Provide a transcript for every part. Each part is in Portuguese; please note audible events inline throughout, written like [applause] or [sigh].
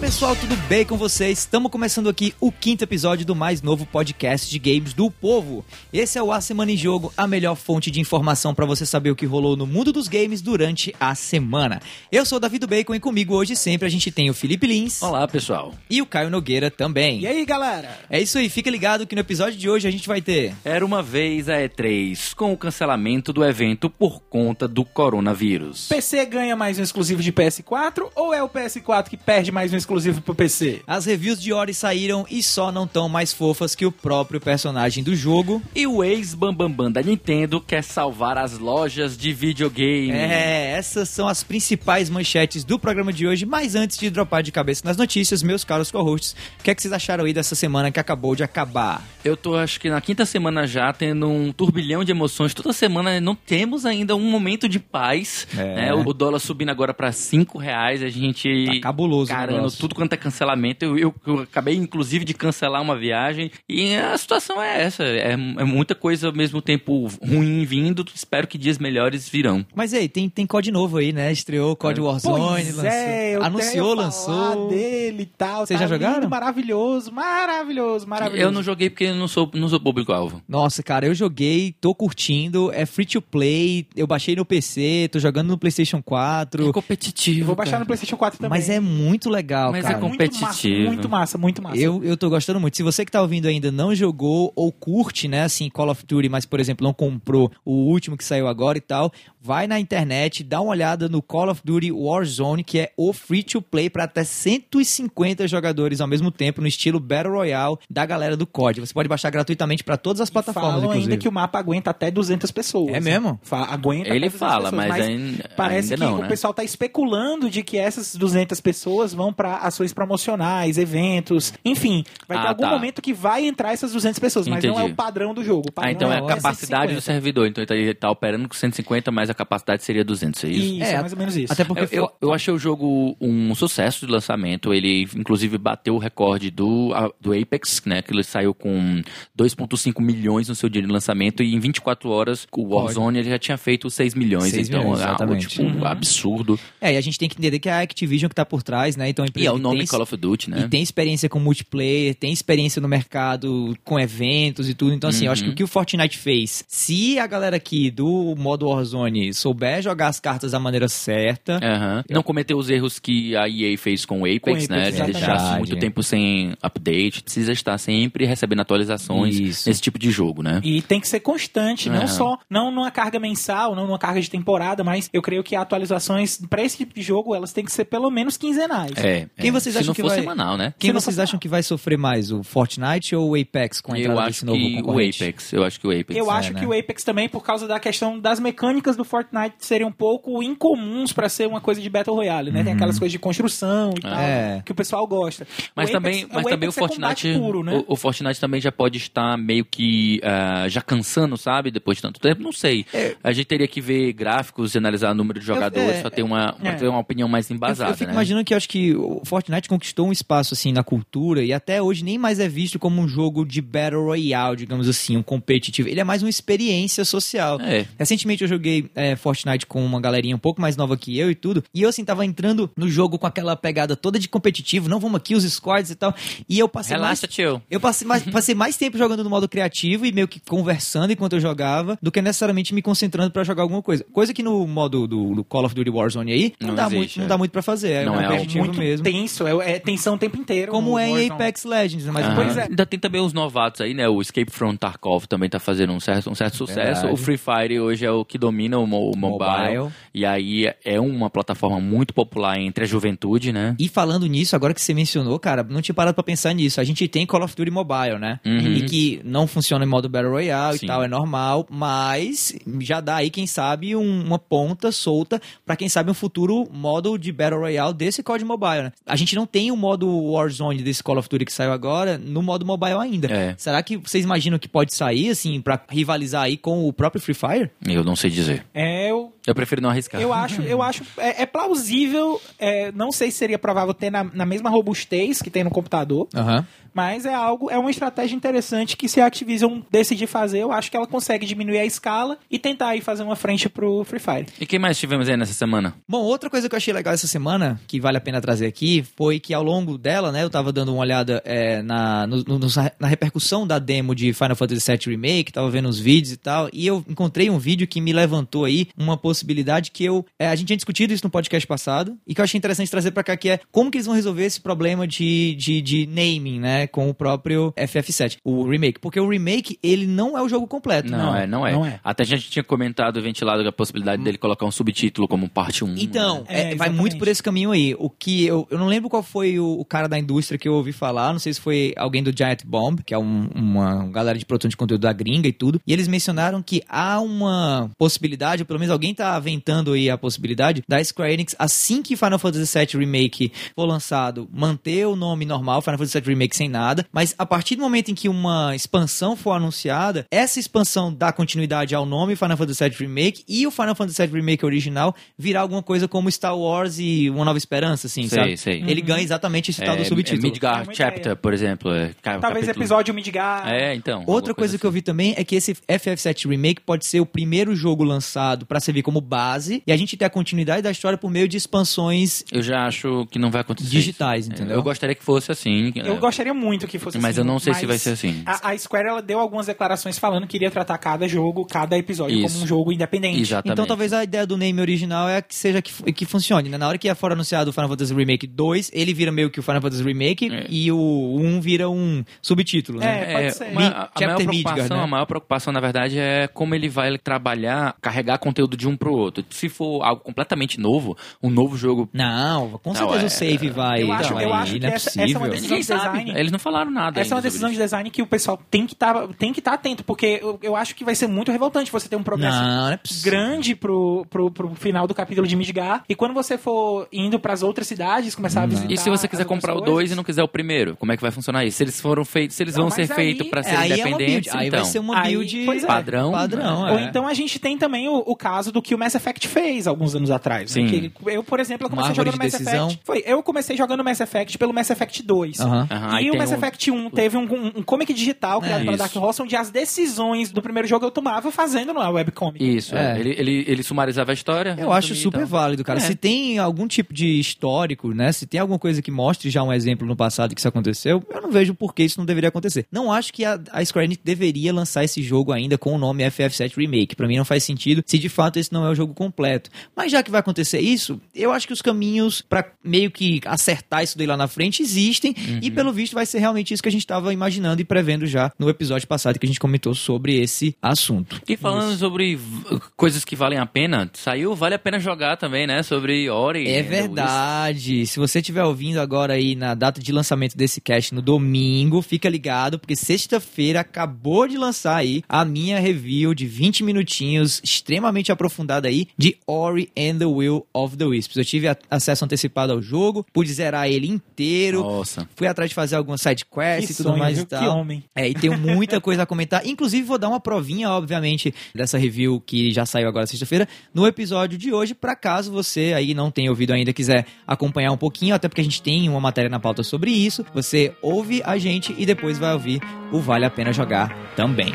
pessoal, tudo bem com vocês? Estamos começando aqui o quinto episódio do mais novo podcast de games do povo. Esse é o A Semana em Jogo, a melhor fonte de informação para você saber o que rolou no mundo dos games durante a semana. Eu sou o Davi do Bacon e comigo hoje sempre a gente tem o Felipe Lins. Olá, pessoal. E o Caio Nogueira também. E aí, galera? É isso aí, fica ligado que no episódio de hoje a gente vai ter. Era uma vez a E3, com o cancelamento do evento por conta do coronavírus. PC ganha mais um exclusivo de PS4 ou é o PS4 que perde mais um exclusivo pro PC? As reviews de Ori saíram e só não tão mais fofas que o próprio personagem do jogo. E o ex-bambambam da Nintendo quer salvar as lojas de videogame. É, essas são as principais manchetes do programa de hoje. Mas antes de dropar de cabeça nas notícias, meus caros co-hosts, o que, é que vocês acharam aí dessa semana que acabou de acabar? Eu tô, acho que na quinta semana já, tendo um turbilhão de emoções. Toda semana não temos ainda um momento de paz. É. né? O, dólar subindo agora pra 5 reais, a gente... Tá cabuloso negócio. Tudo quanto é cancelamento. Eu, eu- eu acabei, inclusive, de cancelar uma viagem. E a situação é essa. É, é muita coisa ao mesmo tempo ruim vindo. Espero que dias melhores virão. Mas aí, tem, tem COD novo aí, né? Estreou COD Warzone, Pois lançou, é, eu anunciou, lançou. dele e tal. Vocês tá já jogaram? lindo, maravilhoso, maravilhoso, maravilhoso. Eu não joguei porque não sou, não sou público-alvo. Nossa, cara, eu joguei, tô curtindo, é free to play, eu baixei no PC, tô jogando no PlayStation 4. É competitivo. Eu vou baixar cara. no PlayStation 4 também. Mas é muito legal, Mas é cara. com- muito massa, competitivo. muito massa, muito massa. Eu, eu tô gostando muito. Se você que tá ouvindo ainda não jogou ou curte, né, assim, Call of Duty, mas, por exemplo, não comprou o último que saiu agora e tal, vai na internet, dá uma olhada no Call of Duty Warzone, que é o free to play pra até 150 jogadores ao mesmo tempo, no estilo Battle Royale da galera do COD. Você pode baixar gratuitamente pra todas as plataformas, Falam inclusive. ainda que o mapa aguenta até 200 pessoas. É mesmo? Fa aguenta Ele até 200 fala, pessoas, mas ainda- parece ainda que não, o né? pessoal tá especulando de que essas 200 pessoas vão pra ações promocionais, eventos, enfim, vai ter Ah, algum tá. momento que vai entrar essas 200 pessoas, mas não é Entendi. o padrão do jogo. Ah, padrão então é a Não, é capacidade do 150. servidor. Então ele tá operando com 150, mas a capacidade seria 200, é isso? Isso, É, é mais ou menos isso. Até porque Eu, eu, eu achei o jogo um sucesso de lançamento. Ele, inclusive, bateu o recorde do, a- do Apex, né? Que ele saiu com 2,5 milhões no seu dia de lançamento. E em 24 horas, o Warzone ele já tinha feito 6 milhões. 6 então milhões, é algo, tipo, Uhum. absurdo. É, e a gente tem que entender que é a Activision que tá por trás, né? Então a empresa é o nome tem Call of Duty, né? E tem experiência com multiplayer, tem experiência no mercado com eventos e tudo. Então, assim, eu acho que Uhum. o que o Fortnite fez, se a galera aqui do modo Warzone souber jogar as cartas da maneira certa, Aham. Não cometeu os erros que a EA fez com o Apex, Com Apex, né? De exatamente. deixar muito tempo sem update. Precisa estar sempre recebendo atualizações Isso. nesse tipo de jogo, né? E tem que ser constante, Aham. não só, não numa carga mensal, não numa carga de temporada, mas eu creio que atualizações pra esse tipo de jogo, elas têm que ser pelo menos quinzenais. É. Quem é. vocês Se acham não que for vai- semanal, né? quem Se vocês acham que vai sofrer mais, o Fortnite ou o Apex com a Eu entrada acho desse novo que o? Apex. Eu acho que o Apex. Eu é, acho né? que o Apex também, por causa da questão das mecânicas do Fortnite serem um pouco incomuns pra ser uma coisa de Battle Royale, né? Tem aquelas coisas de construção e tal, É. que o pessoal gosta. Mas O também, Apex- mas também o Apex é Fortnite. puro, né? o, o Fortnite também já pode estar meio que ah, já cansando, sabe? Depois de tanto tempo. Não sei. A gente teria que ver gráficos e analisar o número de jogadores é, pra ter uma, é. ter uma opinião mais Eu, embasada. eu fico né? imaginando que eu acho que o Fortnite conquistou um espaço assim na cultura e até hoje nem mais é visto como um jogo de Battle Royale, digamos assim, um competitivo. Ele é mais uma experiência social. É. Recentemente eu joguei é, Fortnite com uma galerinha um pouco mais nova que eu e tudo. E eu, assim, tava entrando no jogo com aquela pegada toda de competitivo. Não, vamos aqui, os squads e tal. E eu passei Relaxa, mais... tio. Eu passei mais, [laughs] passei mais tempo jogando no modo criativo e meio que conversando enquanto eu jogava do que necessariamente me concentrando pra jogar alguma coisa. Coisa que no modo do, do Call of Duty Warzone aí não, Não dá, existe, muito, não é. dá muito pra fazer. É Não é competitivo muito mesmo. Tenso, é, é tensão o tempo inteiro. Como é em. Apex Legends, né? mas Aham. Pois é. Ainda tem também os novatos aí, né? O Escape from Tarkov também tá fazendo um certo, um certo sucesso. Verdade. O Free Fire hoje é o que domina o, mo- o mobile, Mobile. E aí é uma plataforma muito popular entre a juventude, né? E falando nisso, agora que você mencionou, cara, não tinha parado pra pensar nisso. A gente tem Call of Duty Mobile, né? Uhum. E que não funciona em modo Battle Royale Sim. e tal, é normal, mas já dá aí, quem sabe, um- uma ponta solta pra quem sabe um futuro modo de Battle Royale desse COD Mobile, né? A gente não tem o modo Warzone desse Call of Duty que saiu agora no modo mobile ainda. É. Será que vocês imaginam que pode sair, assim, pra rivalizar aí com o próprio Free Fire? Eu não sei dizer. É, eu Eu prefiro não arriscar. Eu acho, eu acho é, é plausível, é, não sei se seria provável ter na, na mesma robustez que tem no computador, Aham. mas é algo, é uma estratégia interessante que se a Activision decidir fazer, eu acho que ela consegue diminuir a escala e tentar aí fazer uma frente pro Free Fire. E quem mais tivemos aí nessa semana? Bom, outra coisa que eu achei legal essa semana, que vale a pena trazer aqui, foi que ao longo dela, né, eu tava dando uma olhada é, na, no- no- na repercussão da demo de Final Fantasy VII Remake, tava vendo os vídeos e tal, e eu encontrei um vídeo que me levantou aí uma possibilidade que eu. é, a gente tinha discutido isso no podcast passado, e que eu achei interessante trazer pra cá, que é como que eles vão resolver esse problema de, de, de naming, né, com o próprio FF7, o remake. Porque o remake, ele não é o jogo completo. Não, é, não é. não é. Até a gente tinha comentado, ventilado a possibilidade dele colocar um subtítulo como parte 1. Então, É, é, vai muito por esse caminho aí. O que eu, eu não lembro qual foi o, o cara da indústria que eu ouvi falar, não sei se foi alguém do Giant Bomb, que é um- uma galera de produção de conteúdo da gringa e tudo, e eles mencionaram que há uma possibilidade, ou pelo menos alguém tá aventando aí a possibilidade, da Square Enix, assim que Final Fantasy VII Remake for lançado, manter o nome normal, Final Fantasy VII Remake sem nada, mas a partir do momento em que uma expansão for anunciada, essa expansão dá continuidade ao nome Final Fantasy VII Remake e o Final Fantasy VII Remake original virar alguma coisa como Star Wars e Uma Nova Esperança, assim, Sei, sabe? sei. Ele ganha exatamente esse tal do É, subtítulo. é Midgar É Chapter, ideia. por exemplo. É, Talvez capítulo. episódio Midgar. É, então. Outra alguma coisa que eu vi também é que esse FF7 Remake pode ser o primeiro jogo lançado pra servir como base e a gente ter a continuidade da história por meio de expansões Eu já acho que não vai acontecer. digitais, isso. entendeu? Eu gostaria que fosse assim. Eu é, gostaria muito que fosse Mas assim. eu não sei se mas vai ser assim. A, a Square ela deu algumas declarações falando que iria tratar cada jogo, cada episódio Isso. como um jogo independente. Exatamente. Então talvez a ideia do name original é que seja que, que funcione, né? Na hora que for anunciado o Final Fantasy Remake 2, ele vira meio que o Final Fantasy Remake É. e o 1 vira um subtítulo, né? É, pode ser. uma- a, a maior preocupação, Midgar, né? a maior preocupação, na verdade, é como ele vai trabalhar, carregar conteúdo de um pro outro. Se for algo completamente novo, um novo jogo. Não, com Não, certeza é- o save vai. Eu acho- vai eu acho não que é essa- essa é uma possível. decisão Ninguém de sabe. design. Eles não falaram nada. Essa é uma decisão de design que o pessoal tem que estar tem que tá atento, porque eu, eu acho que vai ser muito revoltante você ter um progresso Não, não é grande pro, pro, pro final do capítulo de Midgar. E quando você for indo pras outras cidades, começar a visitar. E se você quiser as comprar o coisas, 2 e não quiser o primeiro, como é que vai funcionar isso? Se eles foram feitos, se eles Não, vão ser aí- feitos pra É, serem aí é uma build. independentes, Aí então. vai ser uma Aí, build é. Padrão, Padrão, né? Ou é. então a gente tem também o, o caso do que o Mass Effect fez alguns anos atrás. né? Sim. Que ele- eu, por exemplo, eu comecei jogando de Mass decisão. Effect. Foi, eu comecei jogando Mass Effect pelo Mass Effect 2. Aham. Aham, aí e o Mass um- Effect 1 teve um, um, um comic digital criado É, pela isso. Dark Horse, onde as decisões do primeiro jogo eu tomava fazendo na webcomic. Isso, É. é. Ele, ele, ele sumarizava a história. Eu acho resumia e super válido, cara. É. Se tem algum tipo de histórico, né? Se tem alguma coisa que mostre já um exemplo no passado que isso aconteceu, eu não vejo por que isso não deveria acontecer. Não acho que a, a Square Enix deveria lançar esse jogo ainda com o nome FF7 Remake. Pra mim não faz sentido se de fato esse não é o jogo completo. Mas já que vai acontecer isso, eu acho que os caminhos pra meio que acertar isso daí lá na frente existem e pelo visto vai ser realmente isso que a gente tava imaginando e prevendo já no episódio passado que a gente comentou sobre esse assunto. E falando sobre v- coisas que valem a pena, saiu Vale a Pena Jogar também, né? Sobre Ori. É verdade. Se você estiver ouvindo agora aí na data de lançamento desse cast no domingo, fica ligado, porque sexta-feira acabou de lançar aí a minha review de 20 minutinhos, extremamente aprofundada aí, de Ori and the Will of the Wisps. Eu tive acesso antecipado ao jogo, pude zerar ele inteiro. Nossa. Fui atrás de fazer algumas side quests Que e tudo sonho, mais viu? e Que tal. homem. É, e tenho muita [laughs] coisa a comentar. Inclusive, vou dar uma provinha, obviamente, dessa review que já saiu agora sexta-feira, no episódio de hoje, pra caso você aí não tenha ouvido ainda, quiser acompanhar um pouquinho, até porque a gente tem uma matéria na pauta sobre isso. Você ouve a gente e depois vai ouvir o Vale a Pena Jogar também.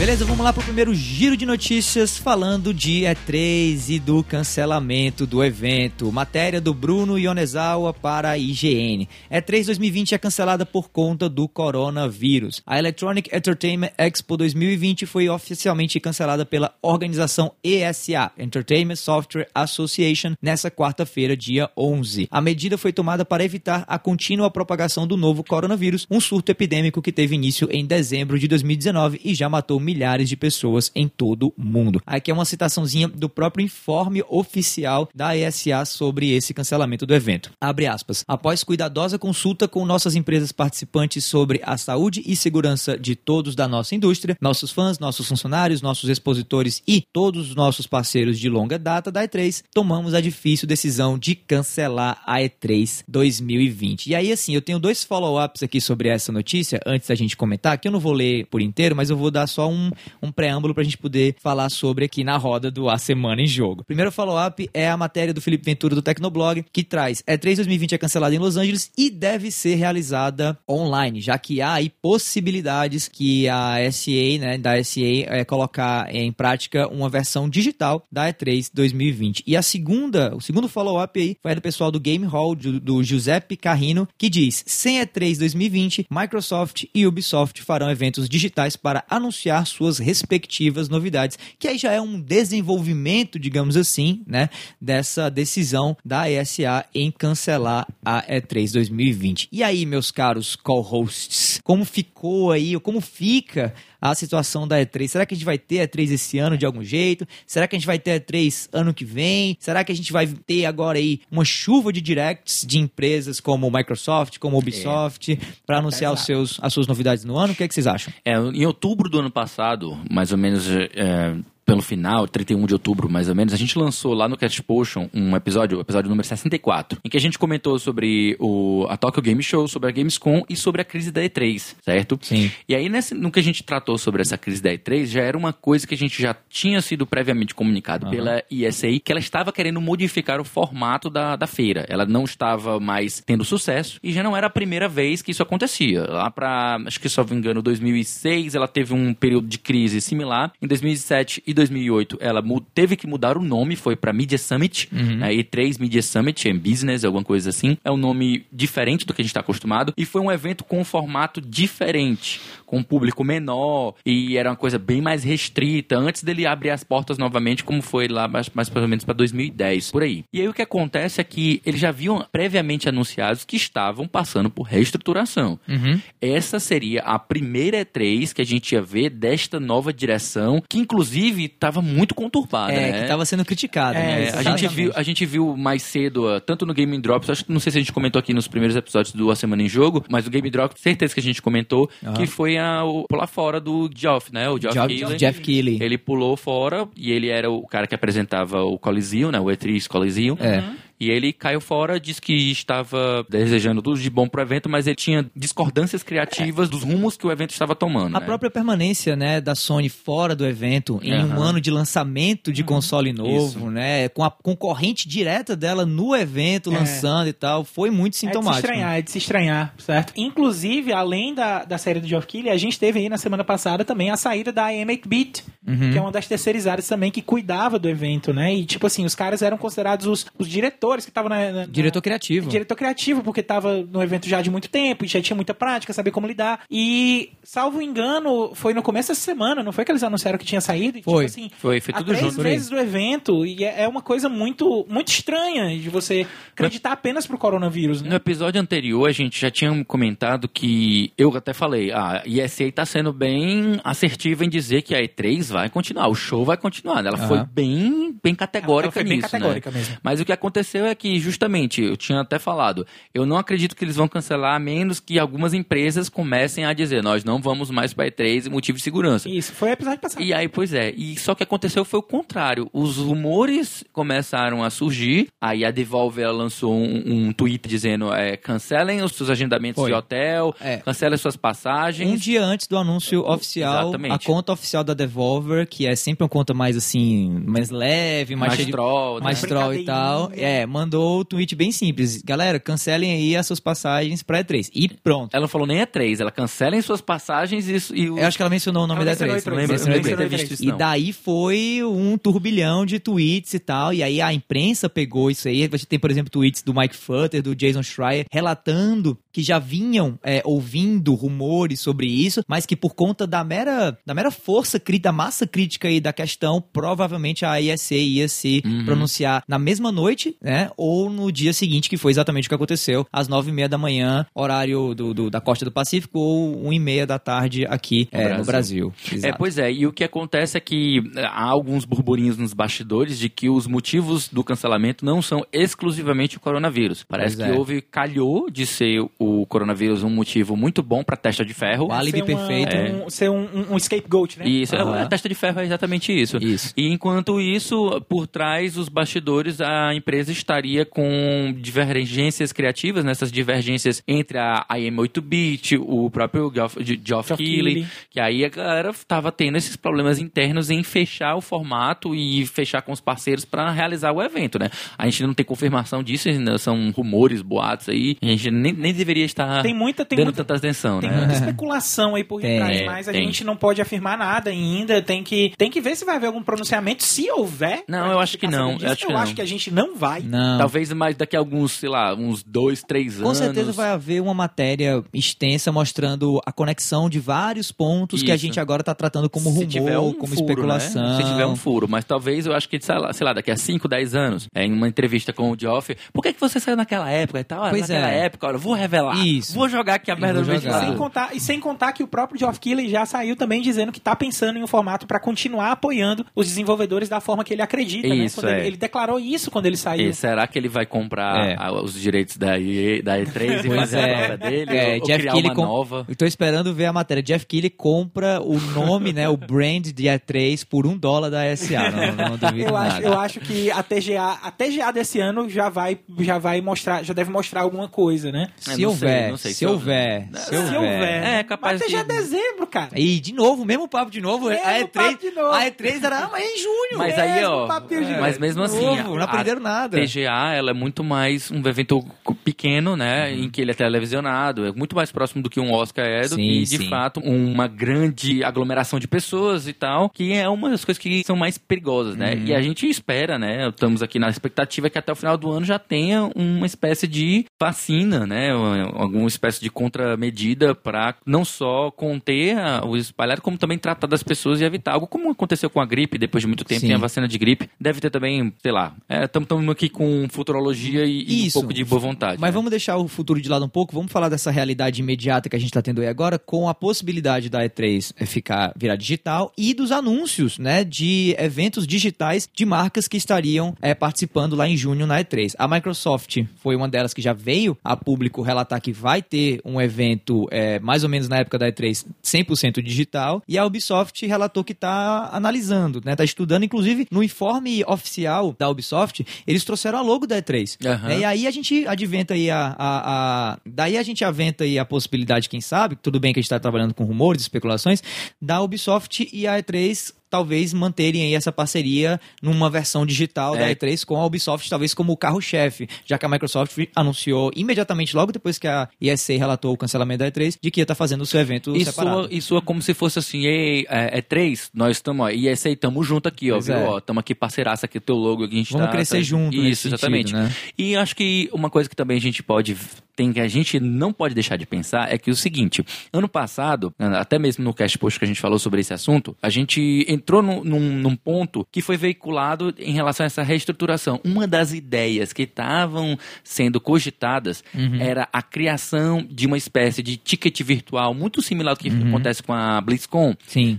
Beleza, vamos lá pro primeiro giro de notícias falando de E3 e do cancelamento do evento. Matéria do Bruno Ionezawa para a IGN. E3 2020 é cancelada por conta do coronavírus. A Electronic Entertainment Expo 2020 foi oficialmente cancelada pela organização ESA, Entertainment Software Association, nessa quarta-feira, dia 11. A medida foi tomada para evitar a contínua propagação do novo coronavírus, um surto epidêmico que teve início em dezembro de 2019 e já matou milhares de pessoas em todo o mundo. Aqui é uma citaçãozinha do próprio informe oficial da ESA sobre esse cancelamento do evento. Abre aspas. Após cuidadosa consulta com nossas empresas participantes sobre a saúde e segurança de todos da nossa indústria, nossos fãs, nossos funcionários, nossos expositores e todos os nossos parceiros de longa data da E3, tomamos a difícil decisão de cancelar a E3 2020. E aí, assim, eu tenho dois follow-ups aqui sobre essa notícia, antes da gente comentar, que eu não vou ler por inteiro, mas eu vou dar só um, um preâmbulo pra gente poder falar sobre aqui na roda do A Semana em Jogo. Primeiro follow-up é a matéria do Felipe Ventura do Tecnoblog, que traz E3 2020 é cancelada em Los Angeles e deve ser realizada online, já que há aí possibilidades que a SA, né, da SA é colocar em prática uma versão digital da E3 2020. E a segunda, o segundo follow-up aí foi do pessoal do Game Hall, do, do Giuseppe Carrino, que diz: sem E3 2020, Microsoft e Ubisoft farão eventos digitais para anunciar suas respectivas novidades, que aí já é um desenvolvimento, digamos assim, né, dessa decisão da ESA em cancelar a E3 2020. E aí, meus caros co-hosts, como ficou aí, ou como fica a situação da E3? Será que a gente vai ter E3 esse ano de algum jeito? Será que a gente vai ter E3 ano que vem? Será que a gente vai ter agora aí uma chuva de directs de empresas como Microsoft, como Ubisoft, para anunciar os seus, as suas novidades no ano? O que, é que vocês acham? É, em outubro do ano passado, mais ou menos é, pelo final, 31 de outubro mais ou menos, a gente lançou lá no Cast Potion um episódio, o episódio número 64, em que a gente comentou sobre o, a Tokyo Game Show, sobre a Gamescom e sobre a crise da E3, certo? Sim. E aí, nesse, no que a gente tratou sobre essa crise da E3, já era uma coisa que a gente já tinha sido previamente comunicado Aham. pela ISA, que ela estava querendo modificar o formato da, da feira. Ela não estava mais tendo sucesso e já não era a primeira vez que isso acontecia. Lá pra, acho que se eu não me engano, 2006, ela teve um período de crise similar. Em 2007 e 2008, ela teve que mudar o nome, foi para Media Summit, né, E3 Media Summit, em business, alguma coisa assim. É um nome diferente do que a gente está acostumado. E foi um evento com um formato diferente, com um público menor, e era uma coisa bem mais restrita, antes dele abrir as portas novamente, como foi lá mais, mais ou menos para 2010, por aí. E aí o que acontece é que eles já haviam previamente anunciados que estavam passando por reestruturação. Uhum. Essa seria a primeira E3 que a gente ia ver desta nova direção, que inclusive estava muito conturbada, É, né? que estava sendo criticado. É, né? A, gente viu, a gente viu mais cedo, uh, tanto no Game Drops, acho que não sei se a gente comentou aqui nos primeiros episódios do A Semana em Jogo, mas o Game Drops, certeza que a gente comentou, Aham. que foi a, o pular fora do Geoff, né? O Geoff Jeff, Keighley. Jeff Keighley. Ele pulou fora e ele era o cara que apresentava o Coliseu, né? O E3 Coliseu. É. E ele caiu fora, disse que estava desejando tudo de bom pro evento, mas ele tinha discordâncias criativas dos rumos que o evento estava tomando. A né? própria permanência né, da Sony fora do evento em um Aham. ano de lançamento de console novo, né? Com a concorrente direta dela no evento, É. lançando e tal, foi muito É de se sintomático. estranhar, é de se estranhar, certo? Inclusive, além da, da série do Geoff Keighley, a gente teve aí na semana passada também a saída da AM8-Bit, Uhum. que é uma das terceirizadas também que cuidava do evento, né? E, tipo assim, os caras eram considerados os, os diretores que estavam na, na- Diretor criativo. Diretor criativo, porque tava no evento já de muito tempo, e já tinha muita prática, sabia como lidar. E, salvo engano, foi no começo dessa semana, não foi que eles anunciaram que tinha saído? E, Foi. Tipo assim, Foi, foi tudo três junto. por aí. meses do evento, e é é uma coisa muito, muito estranha de você acreditar apenas pro coronavírus, né? No episódio anterior, a gente já tinha comentado que eu até falei, a ESA está sendo bem assertiva em dizer que a E3 vai continuar, o show vai continuar. Ela Aham. foi bem, bem categórica Ela foi bem nisso, categórica né? mesmo. Mas o que aconteceu é que, justamente, eu tinha até falado, eu não acredito que eles vão cancelar, a menos que algumas empresas comecem a dizer, nós não vamos mais para E3 em motivo de segurança. Isso, foi o episódio passado. E aí, pois é, e só que aconteceu foi o contrário. Os rumores começaram a surgir. Aí a Devolver lançou um, um tweet dizendo: é, cancelem os seus agendamentos Foi. de hotel, É. cancelem suas passagens. Um dia antes do anúncio oficial, Exatamente. a conta oficial da Devolver, que é sempre uma conta mais assim, mais leve, mais, mais de troll, né? mais troll e tal. É, mandou o tweet bem simples. Galera, cancelem aí as suas passagens pra E3. E pronto. Ela não falou nem E3, ela cancelem suas passagens e, e o- Eu acho que ela mencionou o nome Ela da mencionou E3. E3, não lembro, Mencionou não lembro E3. de ter visto isso, E não. daí foi um turbilhão de tweets e tal. E aí a imprensa pegou isso aí. Você tem, por exemplo, tweets do Mike Futter, do Jason Schreier, relatando que já vinham é, ouvindo rumores sobre isso, mas que por conta da mera, da mera força crítica, da massa crítica aí da questão, provavelmente a ISA ia se Uhum. pronunciar na mesma noite, né? Ou no dia seguinte, que foi exatamente o que aconteceu, às nove e meia da manhã, horário do, do- da costa do Pacífico, ou um e meia da tarde aqui é, no Brasil. É, pois é, e o que acontece é que eh, há alguns burburinhos nos bastidores de que os motivos do cancelamento não são exclusivamente o coronavírus. Parece Pois que é. houve, calhou de ser o coronavírus um motivo muito bom para testa de ferro. O álibi Ser uma- perfeito. um- ser um, um- um scapegoat, né? Isso, Aham. a testa de ferro é exatamente isso. Isso. E enquanto isso, por trás dos bastidores, a empresa estaria com divergências criativas, nessas divergências entre a IM8-bit, o próprio Geoff, Geoff Geoff Keighley, Keighley. que aí a galera tava tendo esses problemas internos em fechar o formato e fechar com os parceiros para realizar o evento, né? A gente não tem confirmação disso, ainda são rumores, boatos aí, a gente nem, nem deveria estar Tem muita, tem dando muita, tanta atenção, tem né? muita especulação aí por Tem, detrás, mas a tem. gente não pode afirmar nada ainda. Tem que, tem que ver se vai haver algum pronunciamento, se houver. Não, eu acho que não, disso. eu acho que eu não. acho que a gente não vai. Não. Talvez mais daqui a alguns, sei lá, uns dois, três Com anos. certeza vai haver uma matéria extensa mostrando a conexão de vários pontos que a Isso. gente agora está tratando como Se rumor, tiver um como furo, especulação. né? Se tiver um furo, mas talvez eu acho que, sei lá, sei lá, daqui a 5, 10 anos, é, em uma entrevista com o Geoff, por que, que você saiu naquela época e tal? Olha, Pois naquela é. época, olha, vou revelar. Isso. Vou jogar aqui a merda no jogar. Sem ventilador. contar, e sem contar que o próprio Geoff Keighley já saiu também dizendo que tá pensando em um formato para continuar apoiando os desenvolvedores da forma que ele acredita, né? Isso, ele, é. ele declarou isso quando ele saiu. E será que ele vai comprar É. a- os direitos da, E, da E3 e fazer é. a própria dele? É, ou, ou Jeff Keighley uma com- nova? Eu tô esperando ver a matéria. Jeff Keighley compra o nome, né, o brand de E3 por um dólar da SA. Não, não duvido Eu acho, nada. eu acho que a TGA, a TGA desse ano já vai, já vai mostrar, já deve mostrar alguma coisa, né? Se houver, sei, não sei se se eu- houver, se Se houver. houver. É, capaz Mas TGA é de- dezembro, cara. E de novo, mesmo papo de novo. Mesmo a E3, papo de novo. a E3 era ah, é em junho. Mas Mesmo aí, ó, de mas mesmo assim, novo, não aprenderam nada. TGA, ela é muito mais um evento pequeno, né, Uhum. em que ele é televisionado, é muito mais próximo do que um Oscar é, do Sim, que, de sim. fato, uma grande aglomeração de pessoas e tal, que é uma das coisas que são mais perigosas, né, Uhum. e a gente espera, né, estamos aqui na expectativa que até o final do ano já tenha uma espécie de vacina, né, alguma espécie de contramedida para não só conter a- o espalhado, como também tratar das pessoas e evitar algo como aconteceu com a gripe, depois de muito tempo Sim. tem a vacina de gripe, deve ter também, sei lá, estamos aqui com futurologia e, e um pouco de boa vontade. Mas né? vamos deixar o futuro de lado um pouco, vamos falar dessa realidade imediata que a gente está tendo aí agora, com a possibilidade da E3 ficar virar digital e dos anúncios, né, de eventos digitais de marcas que estariam eh, participando lá em junho na E3. A Microsoft foi uma delas que já veio a público relatar que vai ter um evento eh, mais ou menos na época da E3 100% digital e a Ubisoft relatou que está analisando, né, está estudando, inclusive no informe oficial da Ubisoft, eles trouxeram a logo da E3. Aham. né, e aí a gente adventa aí a, a, a- Daí a gente aventa aí a possibilidade, quem sabe, tudo bem que a gente está trabalhando com rumores, especulações, da Ubisoft e a E3 talvez manterem aí essa parceria numa versão digital da É. E3 com a Ubisoft, talvez como o carro-chefe, já que a Microsoft anunciou imediatamente, logo depois que a ESA relatou o cancelamento da E3, de que ia estar fazendo o seu evento E separado. soa, e soa como se fosse assim, ei, é, é três, nós estamos, ó, e esse aí, tamo junto aqui, ó, Pois viu, é. ó, tamo aqui parceiraça aqui, o teu logo aqui, a gente Vamos tá- crescer tá- junto Isso, exatamente. sentido, né? E acho que uma coisa que também a gente pode, tem que a gente não pode deixar de pensar é que o seguinte, ano passado, até mesmo no cast post que a gente falou sobre esse assunto, a gente entrou num, num, num ponto que foi veiculado em relação a essa reestruturação. Uma das ideias que estavam sendo cogitadas Uhum. era a criação de uma espécie de ticket virtual muito similar ao que Uhum. acontece com a BlizzCon,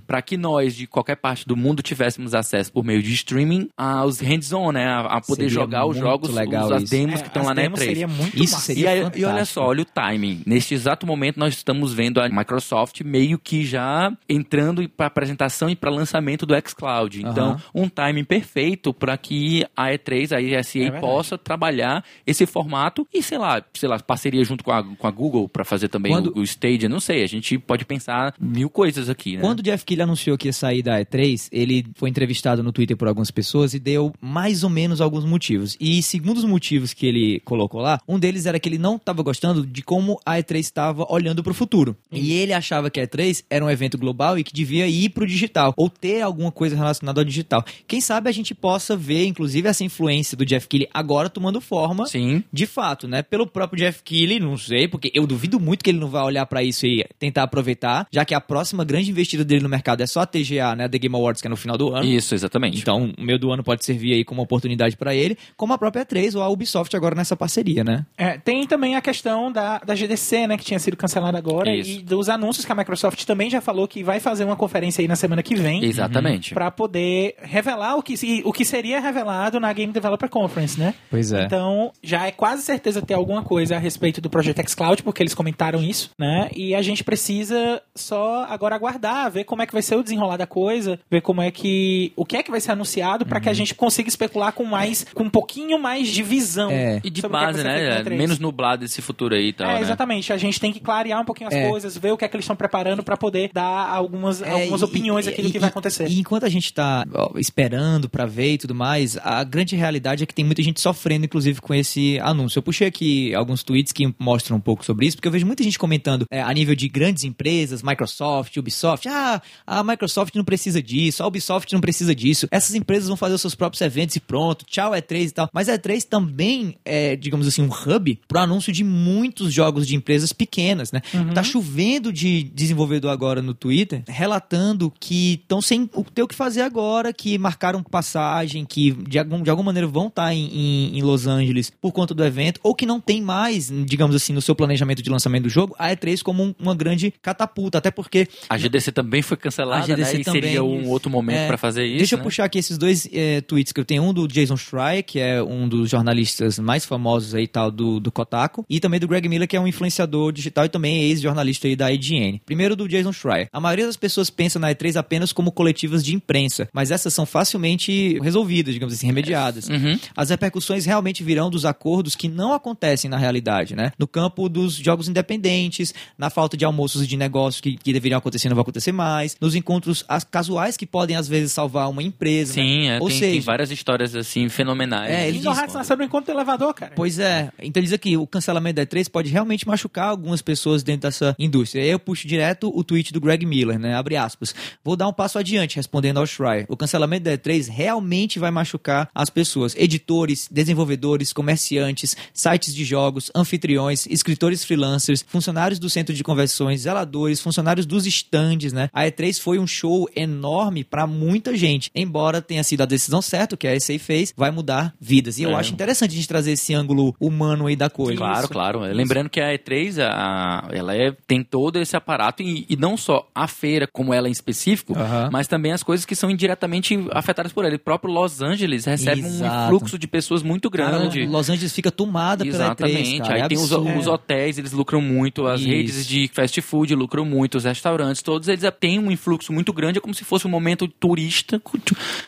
para que nós, de qualquer parte do mundo, tivéssemos acesso por meio de streaming aos hands-on, né? A, a poder Seria jogar os jogos, legal os, as demos É, que estão as lá na demos E3. seria muito Isso massa. seria E, aí- e olha só, olha o timing. Neste exato momento, nós estamos vendo a Microsoft meio que já entrando para apresentação e para lançamento do xCloud. Então, Aham. um timing perfeito para que a E3, a ESA, É possa trabalhar esse formato e, sei lá, sei lá, parceria junto com a, com a Google para fazer também Quando- o, o Stadia. Não sei, a gente pode pensar mil coisas aqui, né? Quando o Jeff Keighley anunciou que ia sair da E3, ele foi entrevistado no Twitter por algumas pessoas e deu mais ou menos alguns motivos. E segundo os motivos que ele colocou lá, um deles era que ele não estava gostando de como a E3 estava olhando para o futuro. E ele achava que a E3 era um evento global e que devia ir para o digital, ou ter ter alguma coisa relacionada ao digital. Quem sabe a gente possa ver, inclusive, essa influência do Jeff Keighley agora tomando forma Sim. de fato, né? Pelo próprio Jeff Keighley, não sei, porque eu duvido muito que ele não vai olhar pra isso e tentar aproveitar, já que a próxima grande investida dele no mercado é só a TGA, né? The Game Awards, que é no final do ano. Isso, exatamente. Então, o meio do ano pode servir aí como oportunidade pra ele, como a própria 3 ou a Ubisoft agora nessa parceria, né? É, tem também a questão da, da GDC, né, que tinha sido cancelada agora, Isso. e dos anúncios que a Microsoft também já falou que vai fazer uma conferência aí na semana que vem. Exatamente. Pra poder revelar o que, o que seria revelado na Game Developer Conference, né? Pois é. Então, já é quase certeza ter alguma coisa a respeito do Project X Cloud, porque eles comentaram isso, né? E a gente precisa só agora aguardar, ver como é que vai ser o desenrolar da coisa, ver como é que. o que é que vai ser anunciado pra que Uhum. a gente consiga especular com mais. com um pouquinho mais de visão. É. E de que é que base, feito né? na E3. Menos nublado esse futuro aí e tal, É, né? exatamente. A gente tem que clarear um pouquinho as É. coisas, ver o que é que eles estão preparando pra poder dar algumas, É, algumas e- opiniões e- aqui do e- que vai acontecer. E enquanto a gente tá ó, esperando pra ver e tudo mais, a grande realidade é que tem muita gente sofrendo, inclusive, com esse anúncio. Eu puxei aqui alguns tweets que mostram um pouco sobre isso, porque eu vejo muita gente comentando é, a nível de grandes empresas, Microsoft, Ubisoft, ah, a Microsoft não precisa disso, a Ubisoft não precisa disso, essas empresas vão fazer os seus próprios eventos e pronto, tchau E3 e tal. Mas a E3 também é, digamos assim, um hub pro anúncio de muitos jogos de empresas pequenas, né? Tá chovendo de desenvolvedor agora no Twitter, relatando que estão sem o- ter o que fazer agora, que marcaram passagem, que de, algum, de alguma maneira vão estar em, em- em Los Angeles por conta do evento, ou que não tem mais, digamos assim, no seu planejamento de lançamento do jogo, a E3 como um- uma grande catapulta, até porque A GDC também foi cancelada, A GDC né? E também, seria um outro momento É, pra fazer isso, Deixa eu né? puxar aqui esses dois é, tweets que eu tenho. Um do Jason Schreier, que é um dos jornalistas mais famosos aí tal do, do Kotaku. E também do Greg Miller, que é um influenciador digital e também é ex-jornalista aí da IGN. Primeiro do Jason Schreier. A maioria das pessoas pensa na E3 apenas como coletivas de imprensa, mas essas são facilmente resolvidas, digamos assim, remediadas. Uhum. As repercussões realmente virão dos acordos que não acontecem na realidade, né? No campo dos jogos independentes, na falta de almoços de negócio que, que deveriam acontecer e não vão acontecer mais, nos encontros as- casuais que podem às vezes salvar uma empresa. né? Sim, é, Ou tem, seja, tem várias histórias assim fenomenais. É, E ele no nasceu encontro do elevador, cara. Pois é. Então ele diz aqui, o cancelamento da E3 pode realmente machucar algumas pessoas dentro dessa indústria. Aí eu puxo direto o tweet do Greg Miller, né? Abre aspas. Vou dar um passo adiante, respondendo ao Schreier. O cancelamento da E3 realmente vai machucar as pessoas. Editores, desenvolvedores, comerciantes, sites de jogos, anfitriões, escritores freelancers, funcionários do centro de convenções, zeladores, funcionários dos estandes, né? A E3 foi um show enorme pra muita gente. Embora tenha sido a decisão certa, que a ESA fez, vai mudar vidas. E eu É. acho interessante a gente trazer esse ângulo humano aí da coisa. Claro, claro. Lembrando que a E3, a- ela é, tem todo esse aparato e, e não só a feira como ela em específico, Aham. mas também as coisas que são indiretamente afetadas por ela. O próprio Los Angeles recebe um Exato. fluxo de pessoas muito Cara, grande. Los Angeles fica tomada pela Exatamente. E3, cara. Aí É tem os, absurdo. os hotéis, eles lucram muito, as Isso. redes de fast food lucram muito, os restaurantes, todos eles têm um influxo muito grande, é como se fosse um momento turista.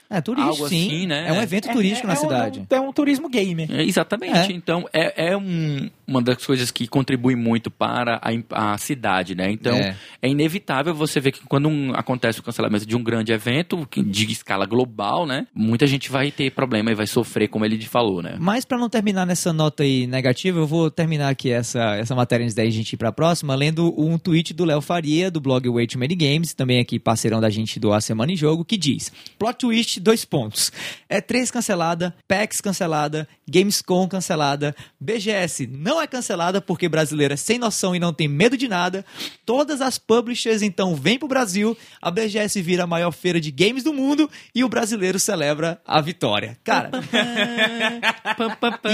É turístico, algo sim. assim, né? É um evento turístico na um- cidade. É um, turismo gamer. É, exatamente. É. Então, é, é um- uma das coisas que contribui muito para a, a cidade, né? Então, É. é. inevitável você ver que quando um- acontece o cancelamento de um grande evento, de escala global, né? Muita gente vai ter problema e vai sofrer, como ele falou, né? Mas pra não terminar nessa nota aí negativa, eu vou terminar aqui essa, essa matéria antes da gente ir pra próxima, lendo um tweet do Léo Faria, do blog Way to Many Games, também aqui parceirão da gente do A Semana em Jogo, que diz: Plot twist, dois pontos. E3 cancelada, PAX cancelada, Gamescom cancelada, BGS não é cancelada porque brasileira é sem noção e não tem medo de nada. Todas as publishers então vêm pro Brasil, a BGS vira a maior feira de games do mundo e o brasileiro celebra a vitória. Cara,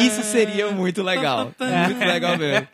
isso seria muito legal. Muito legal mesmo.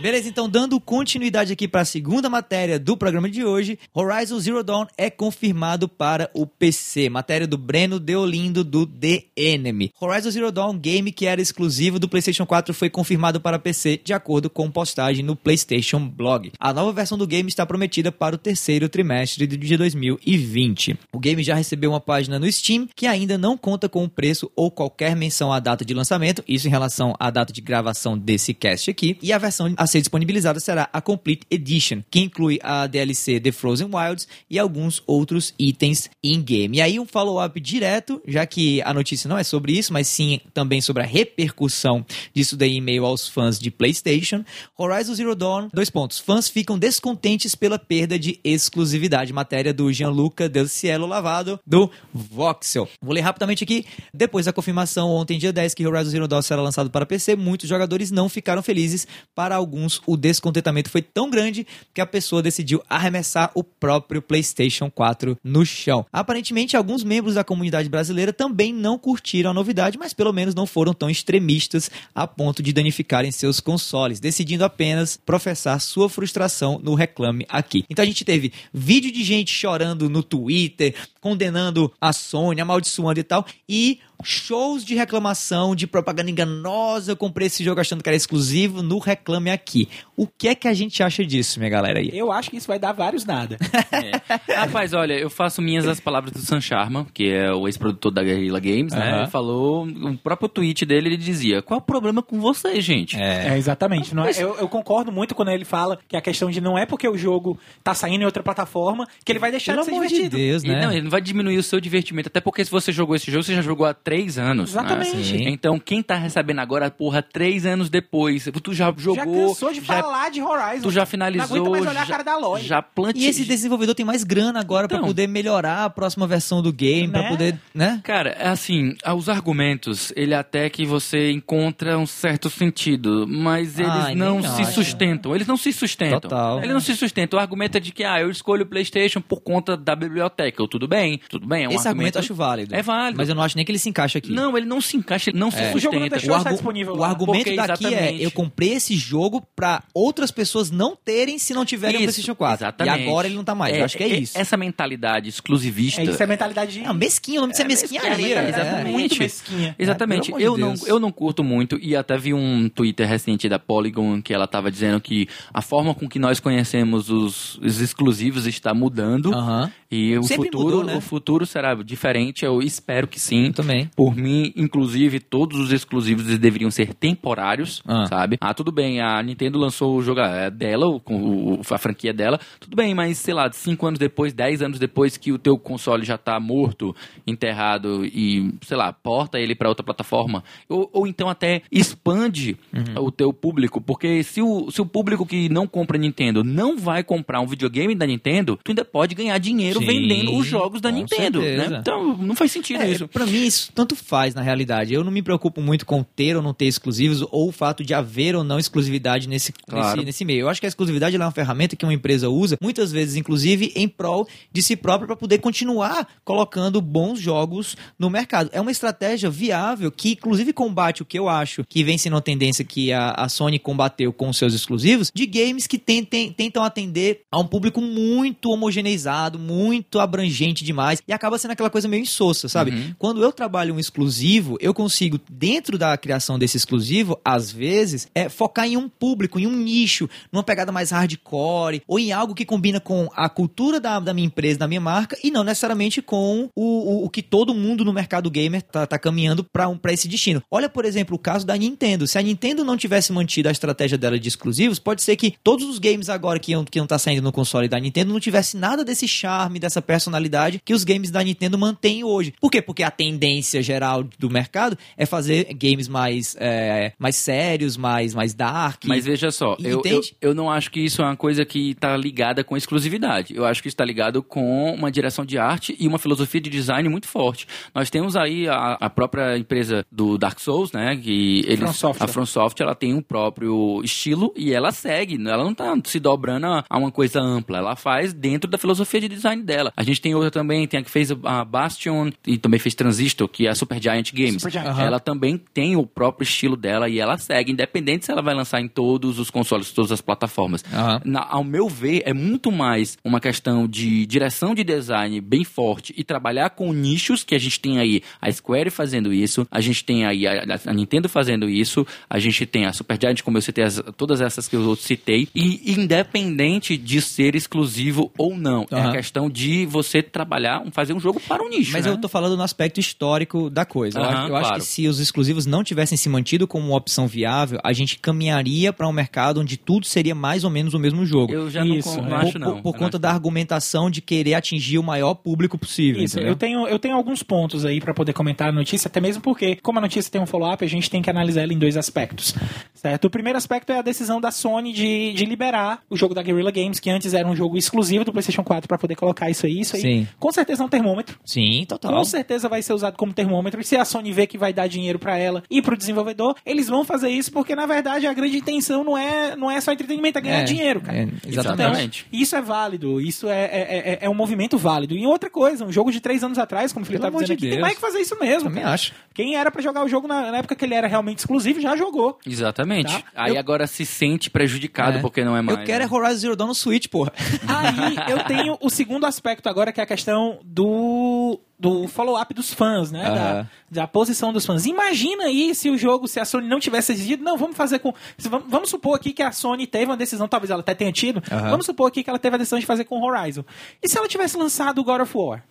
Beleza, então dando continuidade aqui para a segunda matéria do programa de hoje, Horizon Zero Dawn é confirmado para o PC. Matéria do Breno Deolindo do The Enemy. Horizon Zero Dawn, game que era exclusivo do PlayStation 4, foi confirmado para PC de acordo com postagem no PlayStation Blog. A nova versão do game está prometida para o terceiro trimestre de 2020. O game já recebeu uma página no Steam que ainda não conta com o preço ou qualquer menção à data de lançamento, isso em relação à data de gravação desse cast aqui. E a versão ser disponibilizada será a Complete Edition, que inclui a DLC The Frozen Wilds e alguns outros itens in-game. E aí um follow-up direto, já que a notícia não é sobre isso, mas sim também sobre a repercussão disso daí em meio aos fãs de PlayStation. Horizon Zero Dawn, dois pontos. Fãs ficam descontentes pela perda de exclusividade. Matéria do Gianluca Del Cielo Lavado, do Voxel. Vou ler rapidamente aqui. Depois da confirmação ontem, dia 10, que Horizon Zero Dawn será lançado para PC, muitos jogadores não ficaram felizes. Para alguns, o descontentamento foi tão grande que a pessoa decidiu arremessar o próprio PlayStation 4 no chão. Aparentemente, alguns membros da comunidade brasileira também não curtiram a novidade, mas pelo menos não foram tão extremistas a ponto de danificarem seus consoles, decidindo apenas professar sua frustração no Reclame Aqui. Então a gente teve vídeo de gente chorando no Twitter, condenando a Sony, amaldiçoando e tal, e shows de reclamação, de propaganda enganosa. Eu comprei esse jogo achando que era exclusivo no Reclame Aqui. O que é que a gente acha disso, minha galera aí? Eu acho que isso vai dar vários nada. [laughs] É. Rapaz, olha, eu faço minhas as palavras do Sam Sharma, que é o ex-produtor da Guerrilla Games, né? Ele falou, o próprio tweet dele, ele dizia, qual o problema com vocês, gente? É, exatamente. Não é, eu, eu concordo muito quando ele fala que a questão de não é porque o jogo tá saindo em outra plataforma que ele vai deixar Pelo de ser amor de divertido. Deus, E, né? não, ele não vai diminuir o seu divertimento, até porque se você jogou esse jogo, você já jogou há três anos. né? Exatamente. Sim. Então, quem tá recebendo agora, porra, três anos depois, tu já jogou, Já cansou de já, falar de Horizon. tu já finalizou, aguenta mais olhar a já, cara da loja. já plantei. E esse desenvolvedor tem mais grana agora pra Então. poder melhorar a próxima versão do game, pra Né? poder, né? Cara, é assim, os argumentos, ele até que você encontra um certo sentido, mas eles Ai, não se acho. sustentam. Eles não se sustentam. Total. Eles não se sustentam. O argumento é de que, ah, eu escolho o PlayStation por conta da biblioteca. Eu, tudo bem, tudo bem. É um Esse argumento eu acho válido. É válido. Mas eu não acho nem que ele se encaixa aqui. Não, ele não se encaixa, ele não se O jogo não sustenta. deixou o, estar argu- disponível o lá. argumento Porque daqui exatamente. é: eu comprei esse jogo pra outras pessoas não terem se não tiverem o Isso, PlayStation 4. Exatamente. E agora ele não tá mais. eu acho que é, isso. Essa mentalidade exclusivista. É isso, é mentalidade de... Não, mesquinho, o nome disso é mesquinharia. mentalidade é. exatamente. muito mesquinha. Exatamente. É, eu, de não, eu não curto muito, e até vi um Twitter recente da Polygon que ela tava dizendo que a forma com que nós conhecemos os, os exclusivos está mudando. Aham. E o Sempre futuro, mudou, né? o futuro será diferente, eu espero que sim. Eu também. Por mim, inclusive, todos os exclusivos deveriam ser temporários, Ah. sabe? Ah, tudo bem, a Nintendo lançou o jogo é, dela, o- a franquia dela, tudo bem, mas sei lá, cinco anos depois, dez anos depois que o teu console já tá morto, enterrado e, sei lá, porta ele para outra plataforma, ou, ou então até expande Uhum. o teu público, porque se o, se o público que não compra Nintendo não vai comprar um videogame da Nintendo, tu ainda pode ganhar dinheiro Sim, vendendo os jogos da Nintendo, né? Então, não faz sentido É, isso. Pra mim, isso tanto faz, na realidade. Eu não me preocupo muito com ter ou não ter exclusivos, ou o fato de haver ou não exclusividade nesse, Claro. nesse, nesse meio. Eu acho que a exclusividade é uma ferramenta que uma empresa usa, muitas vezes, inclusive, em prol de si própria, para poder continuar colocando bons jogos no mercado. É uma estratégia viável que, inclusive, combate o que eu acho que vem sendo uma tendência que a, a Sony combateu com seus exclusivos, de games que tentem, tentam atender a um público muito homogeneizado, muito abrangente demais, e acaba sendo aquela coisa meio insossa, sabe? Uhum. Quando eu trabalho um exclusivo, eu consigo, dentro da criação desse exclusivo, às vezes, é, focar em um público, em um nicho, numa pegada mais hardcore, ou em algo que combina com a cultura da, da minha empresa, da minha marca, e não necessariamente com o, o, o que todo mundo no mercado gamer tá, tá caminhando para um, esse destino. Olha, por exemplo, o caso da Nintendo. Se a Nintendo não tivesse mantido a estratégia dela de exclusivos, pode ser que todos os games agora que que iam tá saindo no console da Nintendo não tivesse nada desse charme, dessa personalidade que os games da Nintendo mantêm hoje. Por quê? Porque a tendência geral do mercado é fazer games mais, é, mais sérios, mais, mais dark. Mas veja só, eu, eu, eu não acho que isso é uma coisa que está ligada com exclusividade. Eu acho que isso está ligado com uma direção de arte e uma filosofia de design muito forte. Nós temos aí a, a própria empresa do Dark Souls, né? Que eles, From Software. a From Software, ela tem um próprio estilo e ela segue. Ela não está se dobrando a, a uma coisa ampla. Ela faz dentro da filosofia de design dela. A gente tem outra também, tem a que fez a Bastion e também fez Transistor, que é a Super Giant Games. Supergiant. Aham. Ela também tem o próprio estilo dela e ela segue, independente se ela vai lançar em todos os consoles, todas as plataformas. Aham. Na- ao meu ver, é muito mais uma questão de direção de design bem forte e trabalhar com nichos que a gente tem aí a Square fazendo isso, a gente tem aí a, a Nintendo fazendo isso, a gente tem a Supergiant, como eu citei, as- todas essas que eu citei, e independente de ser exclusivo ou não, é a questão de você trabalhar, fazer um jogo para um nicho. Mas né? eu tô falando no aspecto histórico histórico da coisa. Eu Aham, acho- eu acho claro. que se os exclusivos não tivessem se mantido como uma opção viável, a gente caminharia para um mercado onde tudo seria mais ou menos o mesmo jogo. Eu já não, Isso, con- é. não por, acho, não. por- por Eu conta não da argumentação de querer atingir o maior público possível. Isso, entendeu? eu tenho, eu tenho alguns pontos aí pra poder comentar a notícia, até mesmo porque, como a notícia tem um follow-up, a gente tem que analisar ela em dois aspectos. Certo? O primeiro aspecto é a decisão da Sony de, de liberar o jogo da Guerrilla Games, que antes era um jogo exclusivo do PlayStation 4 pra poder colocar isso aí. Isso aí, Sim. com certeza é um termômetro. Sim, total. Com certeza vai ser usado como termômetro. E se a Sony vê que vai dar dinheiro pra ela e pro desenvolvedor, eles vão fazer isso porque, na verdade, a grande intenção não é, não é só entretenimento, é ganhar É, dinheiro, cara. é, exatamente. Exatamente. Isso é válido, isso é, é, é- é um movimento válido. E outra coisa, um jogo de três anos atrás, como o Felipe estava amor dizendo de aqui, tem mais que fazer isso mesmo. Também acho. Quem era pra jogar o jogo na, na época que ele era realmente exclusivo já jogou. Exatamente. Tá? Aí Eu- agora se sente prejudicado É. porque não é mais. Eu quero é né? Horizon Zero Dawn no Switch, porra. [laughs] Aí eu tenho o segundo aspecto agora, que é a questão do, do follow-up dos fãs, né? Da, da posição dos fãs. Imagina aí se o jogo, se a Sony não tivesse exigido, não, vamos fazer com. Vamos, vamos supor aqui que a Sony teve uma decisão, talvez ela até tenha tido. Vamos supor aqui que ela teve a decisão de fazer com Horizon. E se ela tivesse lançado o God of War?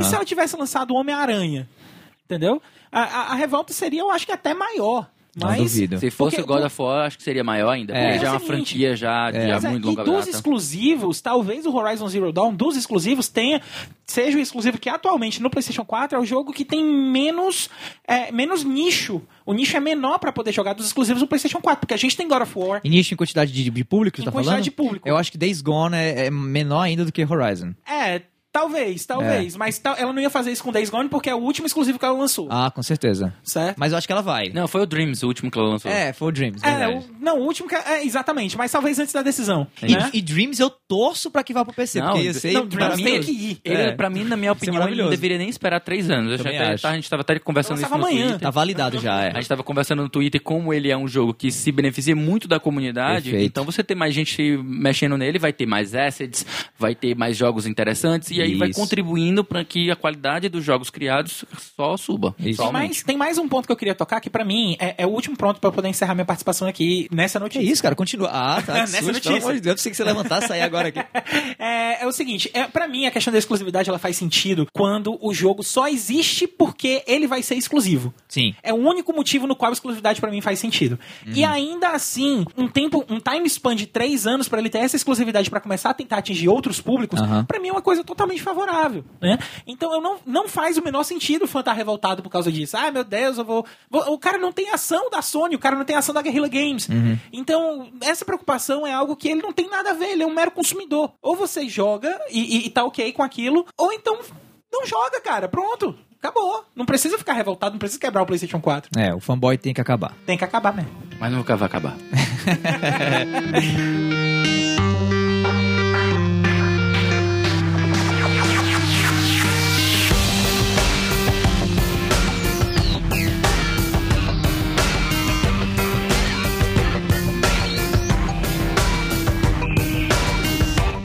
E se ela tivesse lançado o Homem-Aranha? Entendeu? A, a- a revolta seria, eu acho que até maior. Não Mas, duvido. Se fosse Porque- o God of War, acho que seria maior ainda. É. Porque já é É uma seguinte, franquia já de É. é, muito e longa dos data. exclusivos, talvez o Horizon Zero Dawn, dos exclusivos, tenha seja o exclusivo que atualmente no PlayStation 4 é o jogo que tem menos, é, menos nicho. O nicho é menor pra poder jogar dos exclusivos do PlayStation 4, porque a gente tem God of War. Início em quantidade de, de público, você Em tá quantidade falando? de público. Eu acho que Days Gone é, é menor ainda do que Horizon. É, talvez, talvez. Mas tal- ela não ia fazer isso com Days Gone porque é o último exclusivo que ela lançou. Ah, com certeza. Certo? Mas eu acho que ela vai. Não, foi o Dreams, o último que ela lançou. É, foi o Dreams, É, o, não, o último que. É, exatamente, mas talvez antes da decisão. E, né? e Dreams eu torço pra que vá pro PC, Não, porque ia ser não, Dreams maravilhoso. tem que ir. Ele, É. pra mim, na minha é opinião, ele não deveria nem esperar três anos. Eu já- acho. a gente tava até conversando isso no amanhã. Twitter. Tá validado já, é. A gente tava conversando no Twitter como ele é um jogo que se beneficia muito da comunidade. Perfeito. Então você ter mais gente mexendo nele, vai ter mais assets, vai ter mais jogos interessantes e aí vai Isso. contribuindo para que a qualidade dos jogos criados só suba. Isso. Tem mais, tem mais um ponto que eu queria tocar, que pra mim é, é o último ponto pra eu poder encerrar minha participação aqui nessa notícia. isso, cara? Continua. Ah, [laughs] tá. Nessa susto, notícia. Pelo amor de Deus, eu que você levantar sair agora aqui. [laughs] É, é o seguinte, é, para mim a questão da exclusividade ela faz sentido quando o jogo só existe porque ele vai ser exclusivo. Sim. É o único motivo no qual a exclusividade pra mim faz sentido. Uhum. E ainda assim, um tempo, um time span de três anos pra ele ter essa exclusividade pra começar a tentar atingir outros públicos, pra mim é uma coisa totalmente favorável, né? Então eu não, não faz o menor sentido o fã estar revoltado por causa disso. Ah, meu Deus, eu vou, vou- O cara não tem ação da Sony, o cara não tem ação da Guerrilla Games. Uhum. Então, essa preocupação é algo que ele não tem nada a ver, ele é um mero consumidor. Ou você joga e, e, e tá ok com aquilo, ou então não joga, cara. Pronto. Acabou. Não precisa ficar revoltado, não precisa quebrar o PlayStation 4. É, o fanboy tem que acabar. Tem que acabar mesmo. Mas nunca vai acabar. [laughs]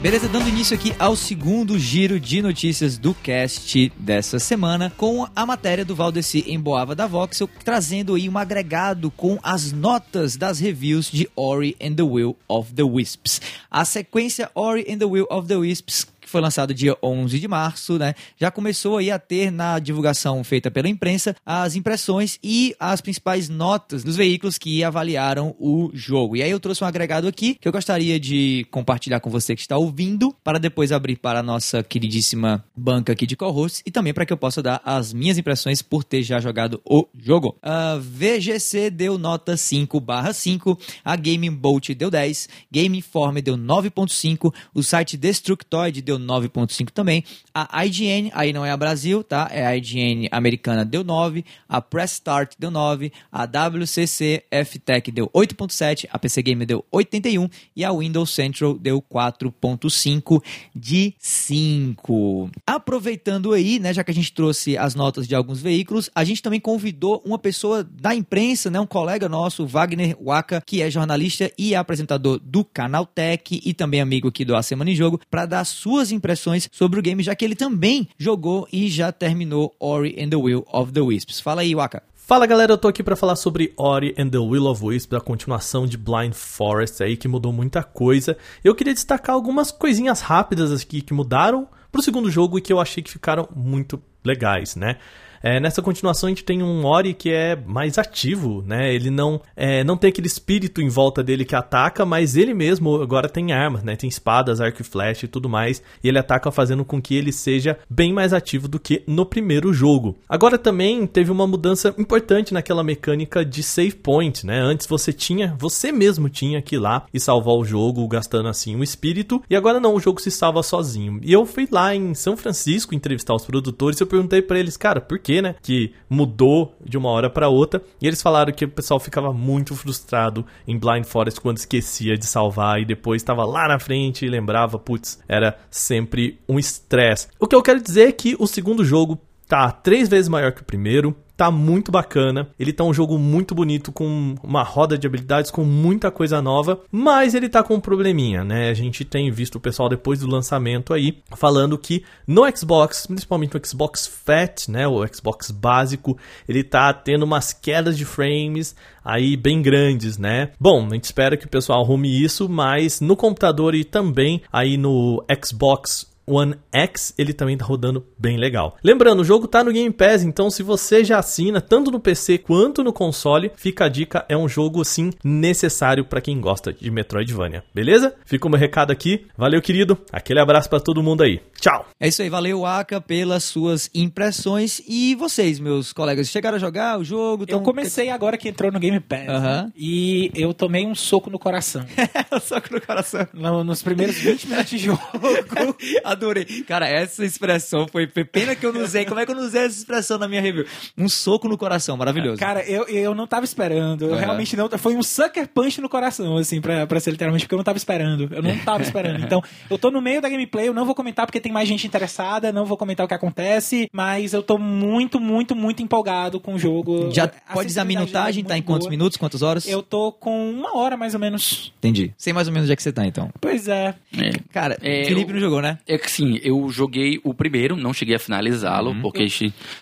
Beleza, dando início aqui ao segundo giro de notícias do cast dessa semana, com a matéria do Valdeci em Boava da Voxel, trazendo aí um agregado com as notas das reviews de Ori and the Will of the Wisps. A sequência Ori and the Will of the Wisps que foi lançado dia 11 de março, né? Já começou aí a ter na divulgação feita pela imprensa as impressões e as principais notas dos veículos que avaliaram o jogo. E aí eu trouxe um agregado aqui que eu gostaria de compartilhar com você que está ouvindo, para depois abrir para a nossa queridíssima banca aqui de co-hosts e também para que eu possa dar as minhas impressões por ter já jogado o jogo. A VGC deu nota 5/5, a Game Bolt deu 10, Game Informer deu 9.5, o site Destructoid deu 9.5 também, a IGN, aí não é a Brasil, tá? É a IGN americana deu 9, a Press Start deu 9, a WCC F-Tech deu 8.7, a PC Gamer deu 81 e a Windows Central deu 4.5 de 5. Aproveitando aí, né, já que a gente trouxe as notas de alguns veículos, a gente também convidou uma pessoa da imprensa, né, um colega nosso, Wagner Waka, que é jornalista e apresentador do Canal Tech e também amigo aqui do A Semana em Jogo, para dar suas impressões sobre o game, já que ele também jogou e já terminou Ori and the Will of the Wisps. Fala aí, Waka. Fala galera, eu tô aqui pra falar sobre Ori and the Will of Wisps, a continuação de Blind Forest aí, que mudou muita coisa. Eu queria destacar algumas coisinhas rápidas aqui que mudaram pro segundo jogo e que eu achei que ficaram muito legais, né? É, nessa continuação a gente tem um Ori que é mais ativo, né? Ele não, é, não tem aquele espírito em volta dele que ataca, mas ele mesmo agora tem armas, né? Tem espadas, arco e flecha e tudo mais. E ele ataca fazendo com que ele seja bem mais ativo do que no primeiro jogo. Agora também teve uma mudança importante naquela mecânica de save point, né? Antes você tinha, você mesmo tinha que ir lá e salvar o jogo gastando assim um espírito, e agora não, o jogo se salva sozinho. E eu fui lá em São Francisco entrevistar os produtores e eu perguntei para eles, cara, por que, né, que mudou de uma hora para outra? E eles falaram que o pessoal ficava muito frustrado em Blind Forest quando esquecia de salvar e depois estava lá na frente e lembrava, putz, era sempre um estresse. O que eu quero dizer é que o segundo jogo tá três vezes maior que o primeiro, tá muito bacana. Ele tá um jogo muito bonito, com uma roda de habilidades, com muita coisa nova, mas ele tá com um probleminha, né? A gente tem visto o pessoal depois do lançamento aí falando que no Xbox, principalmente no Xbox Fat, né, o Xbox básico, ele tá tendo umas quedas de frames aí bem grandes, né? Bom, a gente espera que o pessoal arrume isso, mas no computador e também aí no Xbox One X, ele também tá rodando bem legal. Lembrando, o jogo tá no Game Pass, então se você já assina tanto no PC quanto no console, fica a dica, é um jogo assim necessário para quem gosta de Metroidvania, beleza? Fica o meu recado aqui. Valeu, querido. Aquele abraço para todo mundo aí. Tchau. É isso aí, valeu Aka pelas suas impressões e vocês, meus colegas, chegaram a jogar o jogo? Eu comecei agora que entrou no Game Pass Aham. e eu tomei um soco no coração. [laughs] Soco no coração. No- nos primeiros 20 minutos de jogo. [laughs] Adorei. Cara, essa expressão foi pena que eu não usei. Como é que eu não usei essa expressão na minha review? Um soco no coração, maravilhoso. Cara, eu, eu não tava esperando. Eu Aham. realmente não. Foi um sucker punch no coração, assim, pra, pra ser literalmente, porque eu não tava esperando. Eu não tava esperando. Então, eu tô no meio da gameplay, eu não vou comentar porque tem mais gente interessada, não vou comentar o que acontece, mas eu tô muito, muito, muito empolgado com o jogo. Já A pode dar sensibilidade minutagem, é tá em quantos boa. minutos, quantas horas? Eu tô com uma hora mais ou menos. Entendi. Sei mais ou menos onde é que você tá, então. Pois é. É. Cara, É, Felipe eu- não jogou, né? Que sim, eu joguei o primeiro, não cheguei a finalizá-lo, Uhum. porque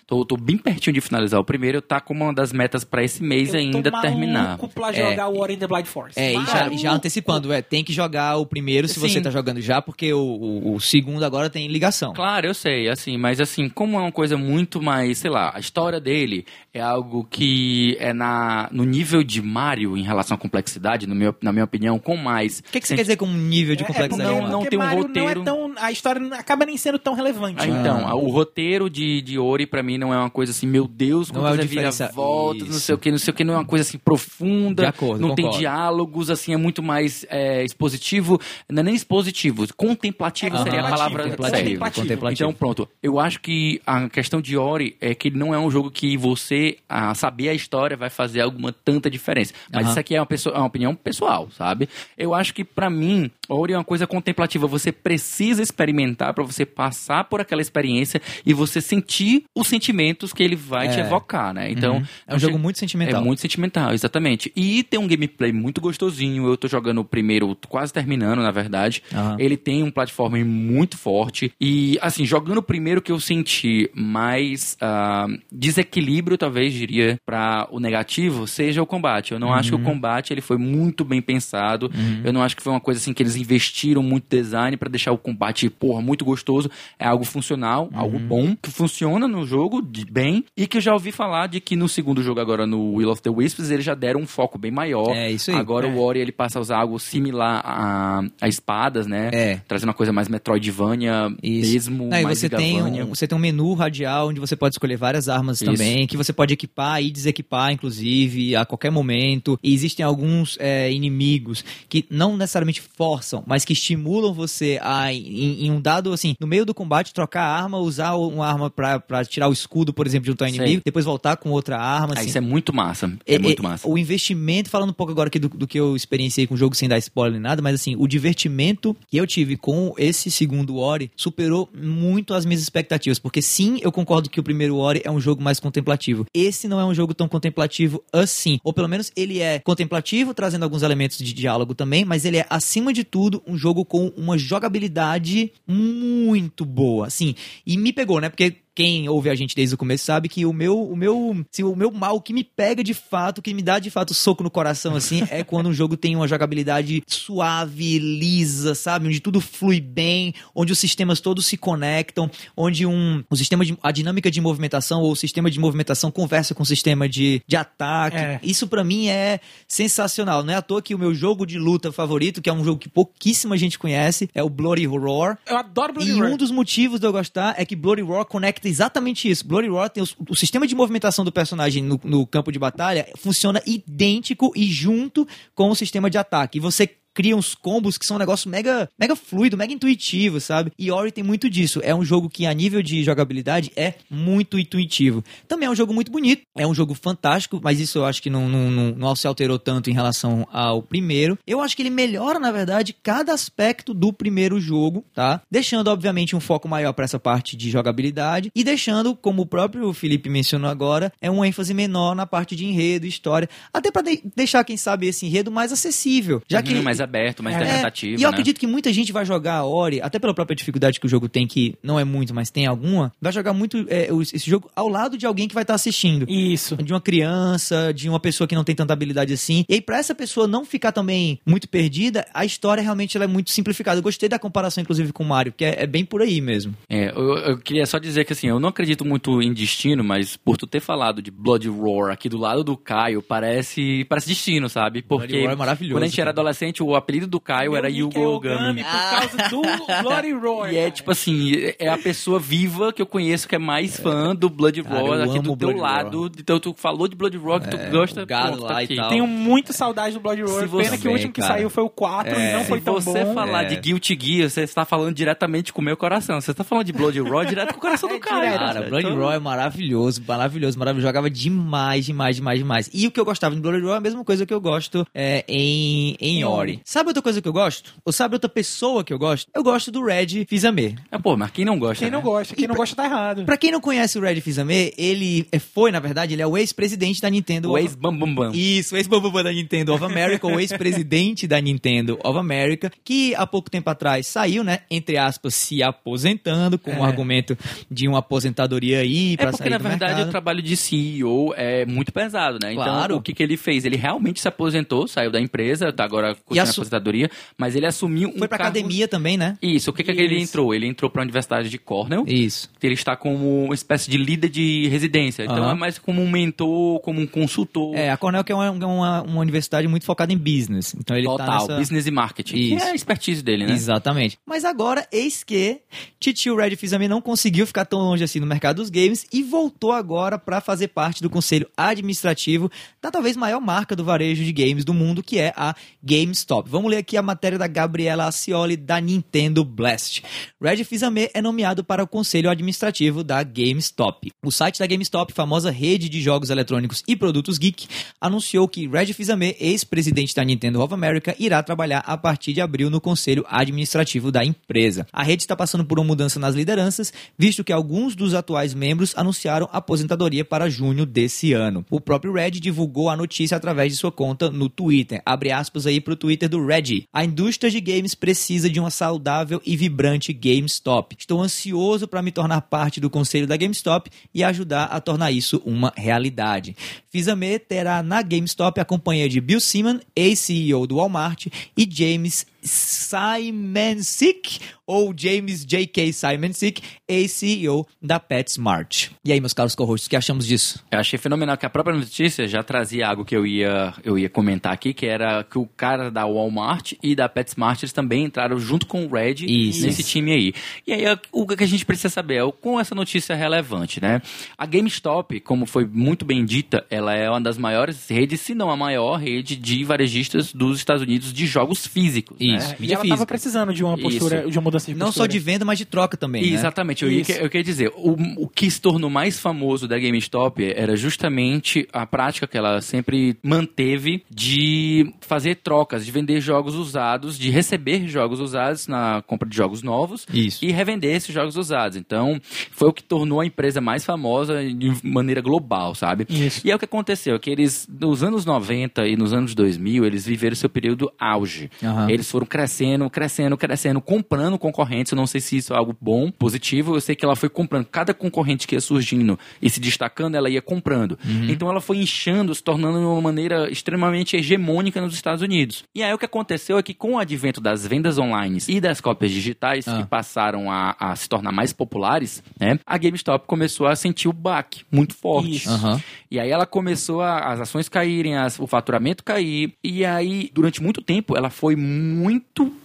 tô bem pertinho de finalizar o primeiro. Tá como uma das metas pra esse mês eu ainda tô terminar. pra jogar o War in the Blind Force. É, e já, e já antecipando, é, tem que jogar o primeiro se Sim. você tá jogando já, porque o, o, o segundo agora tem ligação. Claro, eu sei, assim, mas assim, como é uma coisa muito mais, sei lá, a história dele é algo que é na, no nível de Mario em relação à complexidade, no meu, na minha opinião, com mais. O que, que você quer dizer com um nível de É, complexidade? não- porque- não porque tem um Mario roteiro. Não é tão, a história não- acaba nem sendo tão relevante. Ah, então, o roteiro de, de Ori pra mim não é uma coisa assim, meu Deus, Não quantas é o diferencial- voltas, não sei o que, não sei o que, não é uma coisa assim profunda, De acordo, não tem concordo. diálogos, assim, é muito mais é, expositivo, não é nem expositivo, contemplativo É seria a contemplativo, palavra contemplativo, certa. contemplativo. Então, pronto. Eu acho que a questão de Ori é que ele não é um jogo que você, a saber a história, vai fazer alguma tanta diferença. Mas Aham. isso aqui é uma, pessoa, é uma opinião pessoal, sabe? Eu acho que, pra mim, Ori é uma coisa contemplativa. Você precisa experimentar pra você passar por aquela experiência e você sentir os sentimentos que ele vai te É. evocar, né? Então, É um jogo muito sentimental. é muito sentimental, exatamente. E tem um gameplay muito gostosinho. Eu tô jogando o primeiro, quase terminando, na verdade. Aham. Ele tem um platform muito forte. E, assim, jogando o primeiro que eu senti mais ah, desequilíbrio, talvez, diria, para o negativo, seja o combate. Eu não acho que Uhum. o combate ele foi muito bem pensado. Eu não acho que foi uma coisa assim que eles investiram muito design para deixar o combate, porra, muito gostoso. É algo funcional, Uhum. algo bom, que funciona no jogo de bem. E que eu já ouvi falar de que no segundo jogo, agora no Will of the Wisps, eles já deram um foco bem maior. É, isso aí. Agora É. o Ori ele passa a usar algo similar a, a espadas, né? É. Trazendo uma coisa mais Metroidvania Isso. mesmo. Não, mais você tem, um, você tem um menu radial onde você pode escolher várias armas Isso. também, que você pode equipar e desequipar, inclusive, a qualquer momento. E existem alguns é, inimigos que não necessariamente forçam, mas que estimulam você a, em, em um dado, assim, no meio do combate, trocar a arma, usar uma arma pra, pra tirar o escudo, por exemplo, de um tal Sei. inimigo, depois voltar com outra arma. Ah, assim. isso é muito massa. É, muito massa. O investimento, falando um pouco agora aqui do, do que eu experienciei com o jogo sem dar spoiler nem nada, mas assim, o divertimento que eu tive com esse segundo Ori superou muito as minhas expectativas. Porque sim, eu concordo que o primeiro Ori é um jogo mais contemplativo. Esse não é um jogo tão contemplativo assim. Ou pelo menos ele é contemplativo, trazendo alguns elementos de diálogo também, mas ele é, acima de tudo, um jogo com uma jogabilidade muito boa. Assim, e me pegou, né? Porque quem ouve a gente desde o começo sabe que o meu, o meu, assim, o meu mal que me pega de fato, que me dá de fato soco no coração, assim, é quando um jogo tem uma jogabilidade suave, lisa, sabe? Onde tudo flui bem, onde os sistemas todos se conectam, onde um, o sistema de, a dinâmica de movimentação ou o sistema de movimentação conversa com o sistema de, de ataque. É. Isso pra mim é sensacional. Não é à toa que o meu jogo de luta favorito, que é um jogo que pouquíssima gente conhece, é o Bloody Roar. Eu adoro Bloody E Roar. um dos motivos de eu gostar é que Bloody Roar conecta exatamente isso. Bloody Roar tem os- o, sistema de movimentação do personagem no, no campo de batalha funciona idêntico e junto com o sistema de ataque. E você cria uns combos que são um negócio mega, mega fluido, mega intuitivo, sabe? E Ori tem muito disso. É um jogo que, a nível de jogabilidade, é muito intuitivo. Também é um jogo muito bonito, é um jogo fantástico, mas isso eu acho que não, não, não, não se alterou tanto em relação ao primeiro. Eu acho que ele melhora, na verdade, cada aspecto do primeiro jogo, tá? Deixando, obviamente, um foco maior para essa parte de jogabilidade e deixando, como o próprio Felipe mencionou agora, é um ênfase menor na parte de enredo, história, até para deixar, quem sabe, esse enredo mais acessível, já que Uhum, mais aberto, mais É, interpretativo, e eu né? acredito que muita gente vai jogar a Ori, até pela própria dificuldade que o jogo tem, que não é muito, mas tem alguma, vai jogar muito é, esse jogo ao lado de alguém que vai estar assistindo. Isso. De uma criança, de uma pessoa que não tem tanta habilidade assim. E aí, pra essa pessoa não ficar também muito perdida, a história realmente ela é muito simplificada. Eu gostei da comparação, inclusive, com o Mario, porque é, é bem por aí mesmo. É, eu, eu queria só dizer que assim, eu não acredito muito em destino, mas por tu ter falado de Blood Roar aqui do lado do Caio, parece parece destino, sabe? Porque Bloody Roar é maravilhoso, quando a gente era adolescente, o apelido do Caio era Meu Yugo nick é Ogami. Por causa do [laughs] Bloody Roar. E é cara. tipo assim, é a pessoa viva que eu conheço que é mais fã do Blood Cara, Roar aqui do teu Bloody lado. Então tu falou de Blood Roar que tu gosta, o gado pronto, tá e aqui. tal. Tenho muita saudade do Bloody Roar. Se você- Pena que o último que cara. saiu foi o 4 e não foi Se tão você bom. falar É. de Guilty Gear, você está falando diretamente com o meu coração. Você está falando de Blood Roar direto com o coração [laughs] do É Caio. direto. Cara, Bloody Então- Roar é maravilhoso, maravilhoso, maravilhoso. Jogava demais, demais, demais, demais. E o que eu gostava de Bloody Roar é a mesma coisa que eu gosto é, em Em Ori. Sabe outra coisa que eu gosto? Ou sabe outra pessoa que eu gosto? Eu gosto do Red Fizame. É, pô, mas quem não gosta? Quem não né? gosta, quem E não pra- gosta tá errado. Pra quem não conhece o Red Fizame, ele é- foi, na verdade, ele é o ex-presidente da Nintendo. O of- ex-bam bam bam. Isso, o ex-bambambam da Nintendo of America, o ex-presidente da Nintendo of America, que há pouco tempo atrás saiu, né, entre aspas, se aposentando, com o É. argumento de uma aposentadoria aí É pra porque, sair na verdade, mercado. o trabalho de CEO é muito pesado, né? Claro. Então, o que, que ele fez? Ele realmente se aposentou, saiu da empresa, tá agora a assu- aposentadoria, mas ele assumiu um Foi pra cargo... academia também, né? Isso, o que, que ele Isso. entrou? Ele entrou pra Universidade de Cornell, Isso. ele está como uma espécie de líder de residência. Então, Aham. é mais como um mentor, como um consultor. É, a Cornell que é uma, uma, uma universidade muito focada em business. Então ele tá Total, nessa... business e marketing. Isso. Que é a expertise dele, né? Exatamente. Mas agora, eis que Titio Red Fizame não conseguiu ficar tão longe assim no mercado dos games e voltou agora para fazer parte do conselho administrativo da talvez maior marca do varejo de games do mundo, que é a GameStop. Vamos ler aqui a matéria da Gabriela Acioli da Nintendo Blast. Red Fizame é nomeado para o conselho administrativo da GameStop. O site da GameStop, famosa rede de jogos eletrônicos e produtos geek, anunciou que Red Fizame, ex-presidente da Nintendo of America, irá trabalhar a partir de abril no conselho administrativo da empresa. A rede está passando por uma mudança nas lideranças, visto que alguns dos atuais membros anunciaram aposentadoria para junho desse ano. O próprio Red divulgou a notícia através de sua conta no Twitter. Abre aspas aí pro Twitter do Red. A indústria de games precisa de uma saudável e vibrante GameStop. Estou ansioso para me tornar parte do conselho da GameStop e ajudar a tornar isso uma realidade. Fizame terá na GameStop a companhia de Bill Simon, ex-CEO do Walmart, e James Simonsick, ou James J.K. Simonsick, ex-CEO da PetSmart. E aí, meus caros co-hosts, o que achamos disso? Eu achei fenomenal que a própria notícia já trazia algo que eu ia, eu ia comentar aqui, que era que o cara da Walmart e da PetSmart eles também entraram junto com o Red Isso. nesse time aí. E aí o que a gente precisa saber é o quão essa notícia é relevante, né? A GameStop, como foi muito bem dita, ela é uma das maiores redes, se não a maior rede de varejistas dos Estados Unidos de jogos físicos. né? Isso. É, e mídia ela física. tava precisando de uma postura, Isso. de uma mudança de Não postura. só de venda, mas de troca também, né? Exatamente, eu, Isso. eu queria dizer, o, o que se tornou mais famoso da GameStop era justamente a prática que ela sempre manteve de fazer trocas, de vender jogos usados, de receber jogos usados na compra de jogos novos Isso. e revender esses jogos usados. Então, foi o que tornou a empresa mais famosa de maneira global, sabe? Isso. E é o que aconteceu, que eles, nos anos 90 e nos anos 2000, eles viveram seu período auge. Aham. Eles foram crescendo, crescendo, crescendo, comprando concorrentes. Eu não sei se isso é algo bom, positivo. Eu sei que ela foi comprando. Cada concorrente que ia surgindo e se destacando, ela ia comprando. Então ela foi inchando, se tornando de uma maneira extremamente hegemônica nos Estados Unidos. E aí o que aconteceu é que com o advento das vendas online e das cópias digitais, Ah. que passaram a, a se tornar mais populares, né? A GameStop começou a sentir o baque muito forte. Aham. E aí ela começou a, as ações caírem, as- o faturamento cair. E aí, durante muito tempo, ela foi muito,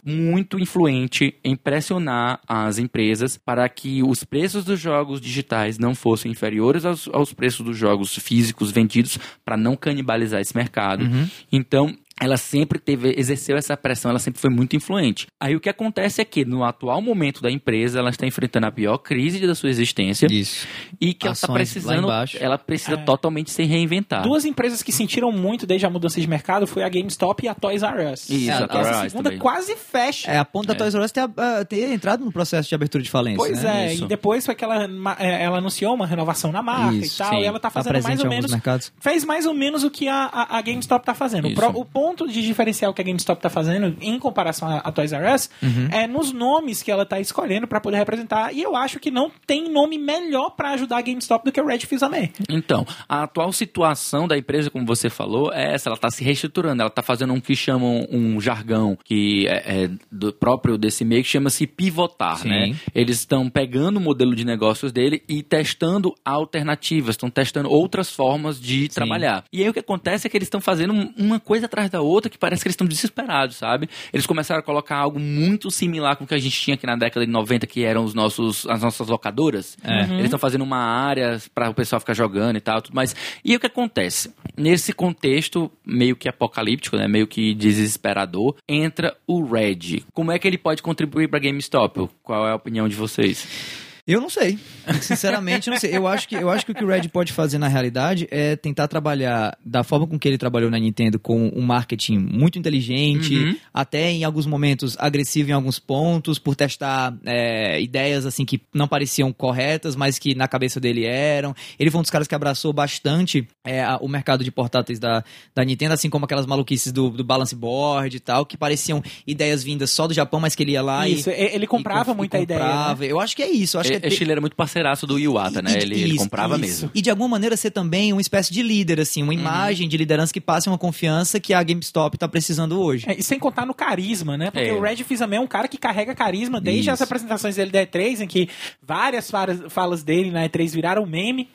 muito influente em pressionar as empresas para que os preços dos jogos digitais não fossem inferiores aos, aos preços dos jogos físicos vendidos para não canibalizar esse mercado. Então, ela sempre teve, exerceu essa pressão, ela sempre foi muito influente. Aí o que acontece é que, no atual momento da empresa, ela está enfrentando a pior crise da sua existência Isso. e que ela está Ações lá precisando, embaixo. ela precisa É. totalmente se reinventar. Duas empresas que sentiram muito desde a mudança de mercado foi a GameStop e a Toys R Us. Isso, É, a Toys R essa Us segunda também. quase fecha. É, a ponta da Toys R Us ter, ah, ter entrado no processo de abertura de falência. Pois né? é, Isso. e depois foi que ela, é, ela anunciou uma renovação na marca Isso, e tal, sim. e ela tá Tá fazendo mais presente ou menos. mercados. Fez mais ou menos o que a, a, a GameStop tá fazendo. O, Isso. pro- o ponto de diferencial que a GameStop tá fazendo em comparação à, Toys R Us Uhum. é nos nomes que ela tá escolhendo pra poder representar. E eu acho que não tem nome melhor pra ajudar a GameStop do que o Red Fils-Aimé. Então, a atual situação da empresa, como você falou, é essa. Ela está se reestruturando. Ela está fazendo um que chamam um jargão que é, é do próprio desse meio que chama-se pivotar, Sim. né? Eles estão pegando o modelo de negócios dele e testando alternativas, estão testando outras formas de trabalhar. E aí o que acontece é que eles estão fazendo um- uma coisa atrás da outra que parece que eles estão desesperados, sabe? Eles começaram a colocar algo muito similar com o que a gente tinha aqui na década de 90, que eram os nossos, as nossas locadoras. Eles estão fazendo uma área para o pessoal ficar jogando e tal, tudo mais. E o que acontece? Nesse contexto meio que apocalíptico, né, meio que desesperador, entra o Red. Como é que ele pode contribuir para GameStop? Qual é a opinião de vocês? Eu não sei. Sinceramente, não sei. Eu acho, que, eu acho que o que o Red pode fazer na realidade é tentar trabalhar da forma com que ele trabalhou na Nintendo, com um marketing muito inteligente, Uhum. até em alguns momentos agressivo em alguns pontos, por testar é, ideias assim que não pareciam corretas, mas que na cabeça dele eram. Ele foi um dos caras que abraçou bastante é, o mercado de portáteis da, da Nintendo, assim como aquelas maluquices do, do balance board e tal, que pareciam ideias vindas só do Japão, mas que ele ia lá Isso, e. ele comprava e, muita e ideia. né? comprava. Eu acho que é isso. Eu acho é É, ter- ele era muito parceiraço do Iwata, né? e- Ele, ele isso, comprava isso. mesmo. E de alguma maneira ser também uma espécie de líder, assim, uma imagem de liderança que passe uma confiança que a GameStop tá precisando hoje. É, e sem contar no carisma, né? Porque É. o Red Fils-Aimé é um cara que carrega carisma desde Isso. as apresentações dele da E3, em que várias falas, dele na E3 viraram meme,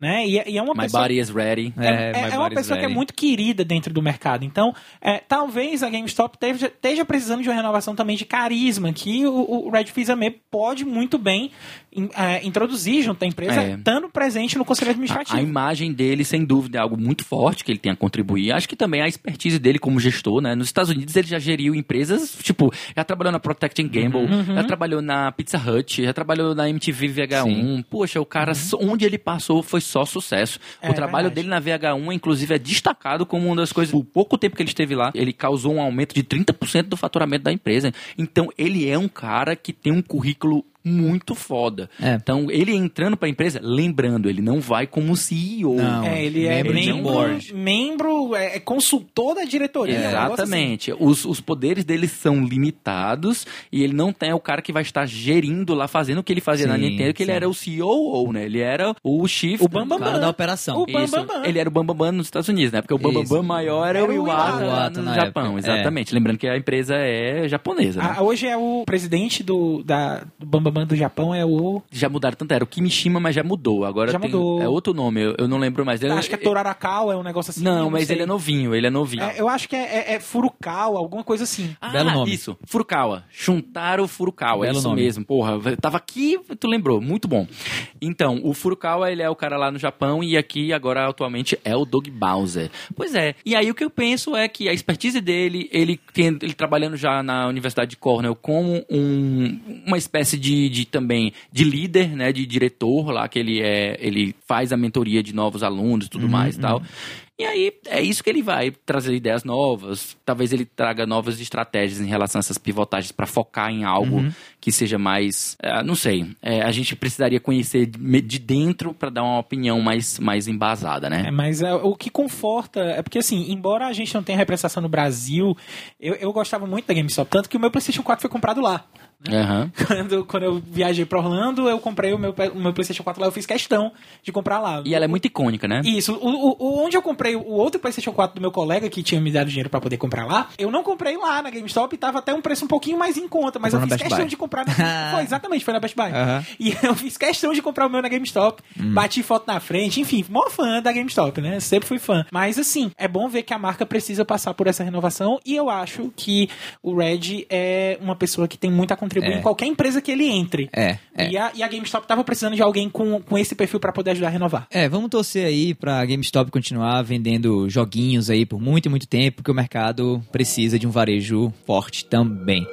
né? E, e é uma My pessoa... body is ready. É, É, é- é uma pessoa que é muito querida dentro do mercado. Então, é, talvez a GameStop esteja, esteja precisando de uma renovação também de carisma, que o, o Red Fils-Aimé pode muito bem in- é, introduzir junto à empresa, É. estando presente no conselho A, administrativo. a imagem dele, sem dúvida, é algo muito forte que ele tem a contribuir. Acho que também a expertise dele como gestor, né? Nos Estados Unidos ele já geriu empresas, tipo, já trabalhou na Protect and Gamble, Uhum. já trabalhou na Pizza Hut, já trabalhou na MTV VH1. Poxa, o cara, só- onde ele passou foi só sucesso. Uhum. É o trabalho verdade. dele na VH1, inclusive, é destacado como uma das coisas. O pouco tempo que ele esteve lá, ele causou um aumento de 30% do faturamento da empresa. Então, ele é um cara que tem um currículo muito foda. É. Então, ele entrando pra empresa, lembrando, ele não vai como CEO. Não. É, ele é Membro membro, membro é, é consultor da diretoria. assim. Exatamente. Os, os poderes dele são limitados e ele não tem o cara que vai estar gerindo lá, fazendo o que ele fazia na Sim, Nintendo, que ele sim. era o CEO, né? Ele era o chief. O Bambam O cara da operação. O Bam Isso. Bam Bam. Ele era o Bambambam nos Estados Unidos, né? Porque o Bambambam maior era, Era o o Iwata, Iwata. no na Japão. época, é. Exatamente. Lembrando que a empresa é japonesa, né? Ah, hoje é o presidente do, da, do Bam Do Japão, é o. Já mudaram tanto, era o Kimishima, mas já mudou. Agora Já tem, mudou. é outro nome, eu, eu não lembro mais. Ele- acho que é Torarakawa, é um negócio assim. Não, eu mas sei. ele é novinho, ele é novinho. É, eu acho que é, é, é Furukawa, alguma coisa assim. Ah, Belo nome. Isso, Furukawa. Shuntaro Furukawa, é Belo isso nome. mesmo. Porra, eu tava aqui, tu lembrou, muito bom. Então, o Furukawa, ele é o cara lá no Japão e aqui agora atualmente é o Doug Bowser. Pois é. E aí o que eu penso é que a expertise dele, ele tem, ele trabalhando já na Universidade de Cornell como um, uma espécie de de, de também de líder, né, de diretor lá que ele é, ele faz a mentoria de novos alunos, e tudo mais, e tal. E aí é isso que ele vai trazer ideias novas. Talvez ele traga novas estratégias em relação a essas pivotagens para focar em algo que seja mais, eh, não sei. Eh, a gente precisaria conhecer de de dentro para dar uma opinião mais mais embasada, É, né? mas é, o que conforta é porque, assim, embora a gente não tenha representação no Brasil, eu, eu gostava muito da GameStop, tanto que o meu PlayStation 4 foi comprado lá. Aham. [laughs] Quando, quando eu viajei pra Orlando, eu comprei o meu, o meu PlayStation 4 lá, eu fiz questão de comprar lá. E ela é muito icônica, né? Isso, o, o- o- onde eu comprei o outro PlayStation 4 do meu colega que tinha me dado dinheiro pra poder comprar lá, eu não comprei lá na GameStop e tava até um preço um pouquinho mais em conta, mas Comprou eu fiz questão Buy. de comprar na [laughs] Foi, exatamente, foi na Best Buy. Aham. E [laughs] eu fiz questão de comprar o meu na GameStop, Hum. bati foto na frente, enfim, mó fã da GameStop, né? Sempre fui fã. Mas assim, é bom ver que a marca precisa passar por essa renovação e eu acho que o Red é uma pessoa que tem muito a contribuir É. em qualquer empresa que ele entre. É, é. E, a, e a GameStop tava precisando de alguém com, com esse perfil pra poder ajudar a renovar. É, vamos torcer aí pra GameStop continuar vendendo joguinhos aí por muito e muito tempo, porque o mercado precisa de um varejo forte também.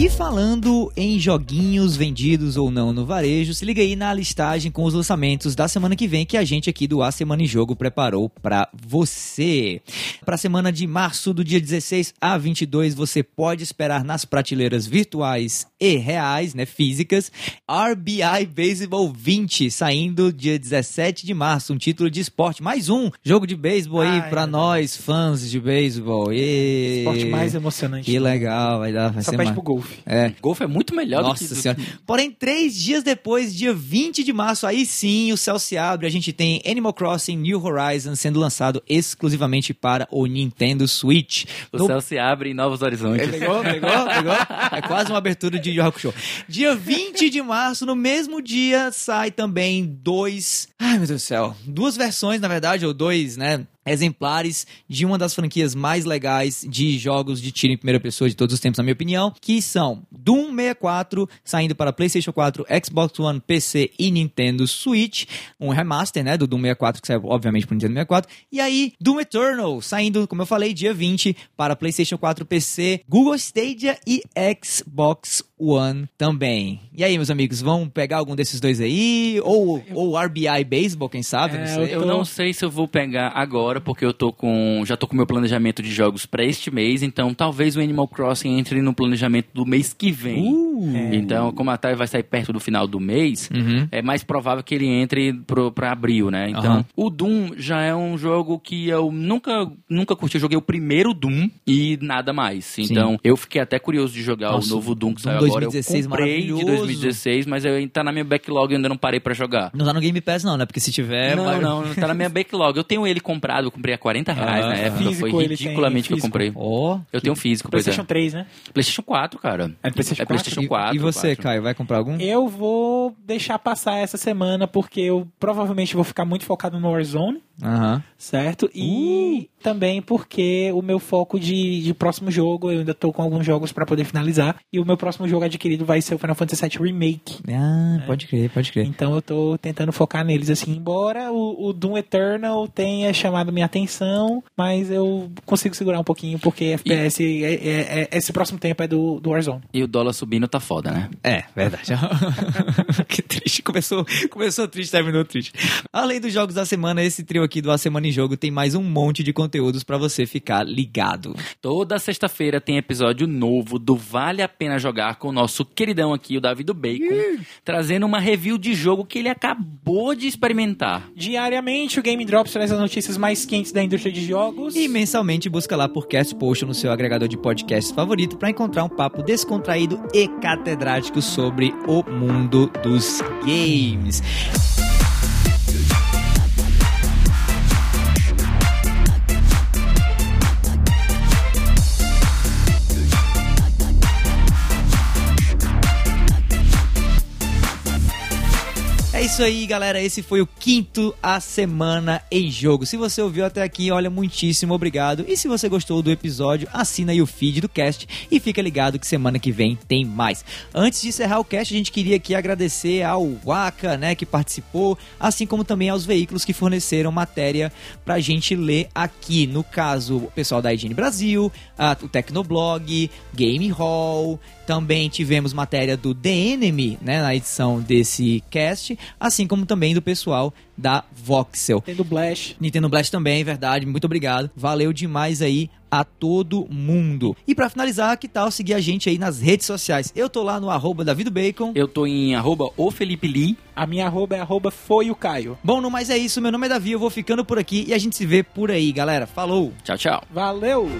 E falando em joguinhos vendidos ou não no varejo, se liga aí na listagem com os lançamentos da semana que vem que a gente aqui do A Semana em Jogo preparou pra você. Pra semana de março, do dia 16 a 22, você pode esperar nas prateleiras virtuais e reais, né, físicas, RBI Baseball 20, saindo dia 17 de março, um título de esporte, mais um jogo de beisebol aí pra meu nós, fãs de beisebol. E... Esporte mais emocionante. Que legal, vai dar, vai Só ser pede ma- pro golfe. É. Golfe é muito melhor Nossa do que... senhora. Porém, três dias depois, dia 20 de março, aí sim o céu se abre. A gente tem Animal Crossing New Horizons sendo lançado exclusivamente para o Nintendo Switch. O No- céu se abre em novos horizontes. Pegou, pegou, pegou? É quase uma abertura de Yu Hakusho. Dia 20 de março, no mesmo dia, sai também dois. Ai, meu Deus do céu. Duas versões, na verdade, ou dois, né? Exemplares de uma das franquias mais legais de jogos de tiro em primeira pessoa de todos os tempos, na minha opinião, que são Doom 64, saindo para PlayStation 4, Xbox One, PC e Nintendo Switch, um remaster, né, do Doom 64 que saiu obviamente para Nintendo 64, e aí Doom Eternal, saindo, como eu falei, dia 20 para PlayStation 4, PC, Google Stadia e Xbox One também. E aí, meus amigos, vão pegar algum desses dois aí? Ou, ou RBI Baseball, quem sabe? É, não sei. Eu não sei se eu vou pegar agora, porque eu tô com. Já tô com meu planejamento de jogos pra este mês, então talvez o Animal Crossing entre no planejamento do mês que vem. Uh, Então, como a Atari vai sair perto do final do mês, Uhum. é mais provável que ele entre pro, pra abril, né? Então, Aham. o Doom já é um jogo que eu nunca, nunca curti. Eu joguei o primeiro Doom e nada mais. Então, eu fiquei até curioso de jogar Nossa, o novo Doom que saiu 2016 agora. Eu comprei de maravilhoso. 2016, mas eu, tá na minha backlog e ainda não parei pra jogar. Não tá no Game Pass, não, né? Porque se tiver. não, vai- não, tá na minha [laughs] backlog. Eu tenho ele comprado, eu comprei a 40 reais Ah, na época. físico Foi ridiculamente que eu físico. comprei. Ó. Eu tenho um físico, pois é. PlayStation 3, né? PlayStation 4, cara. É PlayStation É PlayStation 4. E, e você, 4. Caio, vai comprar algum? Eu vou deixar passar essa semana porque eu provavelmente vou ficar muito focado no Warzone, Aham. certo? E também porque o meu foco de, de próximo jogo, eu ainda tô com alguns jogos pra poder finalizar. E o meu próximo jogo adquirido vai ser o Final Fantasy VII Remake. Ah, pode crer, pode crer. Então eu tô tentando focar neles, assim, embora o, o Doom Eternal tenha chamado minha atenção, mas eu consigo segurar um pouquinho, porque FPS, é- é- é- esse próximo tempo é do, do Warzone. E o dólar subindo tá foda, né? É, verdade. [laughs] que triste. Começou, começou triste, terminou triste. Além dos jogos da semana, esse trio aqui do A Semana em Jogo tem mais um monte de conteúdos pra você ficar ligado. Toda sexta-feira tem episódio novo do Vale a Pena Jogar com o nosso queridão aqui, o Davi do Bacon, trazendo uma review de jogo que ele acabou de experimentar. Diariamente, o Game Drops traz as notícias mais quentes da indústria de jogos. E mensalmente busca lá por Cast Potion no seu agregador de podcasts favorito pra encontrar um papo descontraído e catedrático sobre o mundo dos games. Isso aí, galera. Esse foi o quinto A Semana em Jogo. Se você ouviu até aqui, olha, muitíssimo obrigado. E se você gostou do episódio, assina aí o feed do cast e fica ligado que semana que vem tem mais. Antes de encerrar o cast, a gente queria aqui agradecer ao Waka, né, que participou, assim como também aos veículos que forneceram matéria pra gente ler aqui. No caso, o pessoal da IGN Brasil, a, o Tecnoblog, Game Hall, também tivemos matéria do The Enemy, né, na edição desse cast, assim como também do pessoal da Voxel. Tendo Blast. Nintendo Blast também, verdade. Muito obrigado. Valeu demais aí a todo mundo. E pra finalizar, que tal seguir a gente aí nas redes sociais? Eu tô lá no arroba Bacon. Eu tô em arroba o Felipe Lee. A minha arroba é arroba foi o Caio. Bom, no mais é isso. Meu nome é Davi, eu vou ficando por aqui e a gente se vê por aí, galera. Falou! Tchau, tchau. Valeu!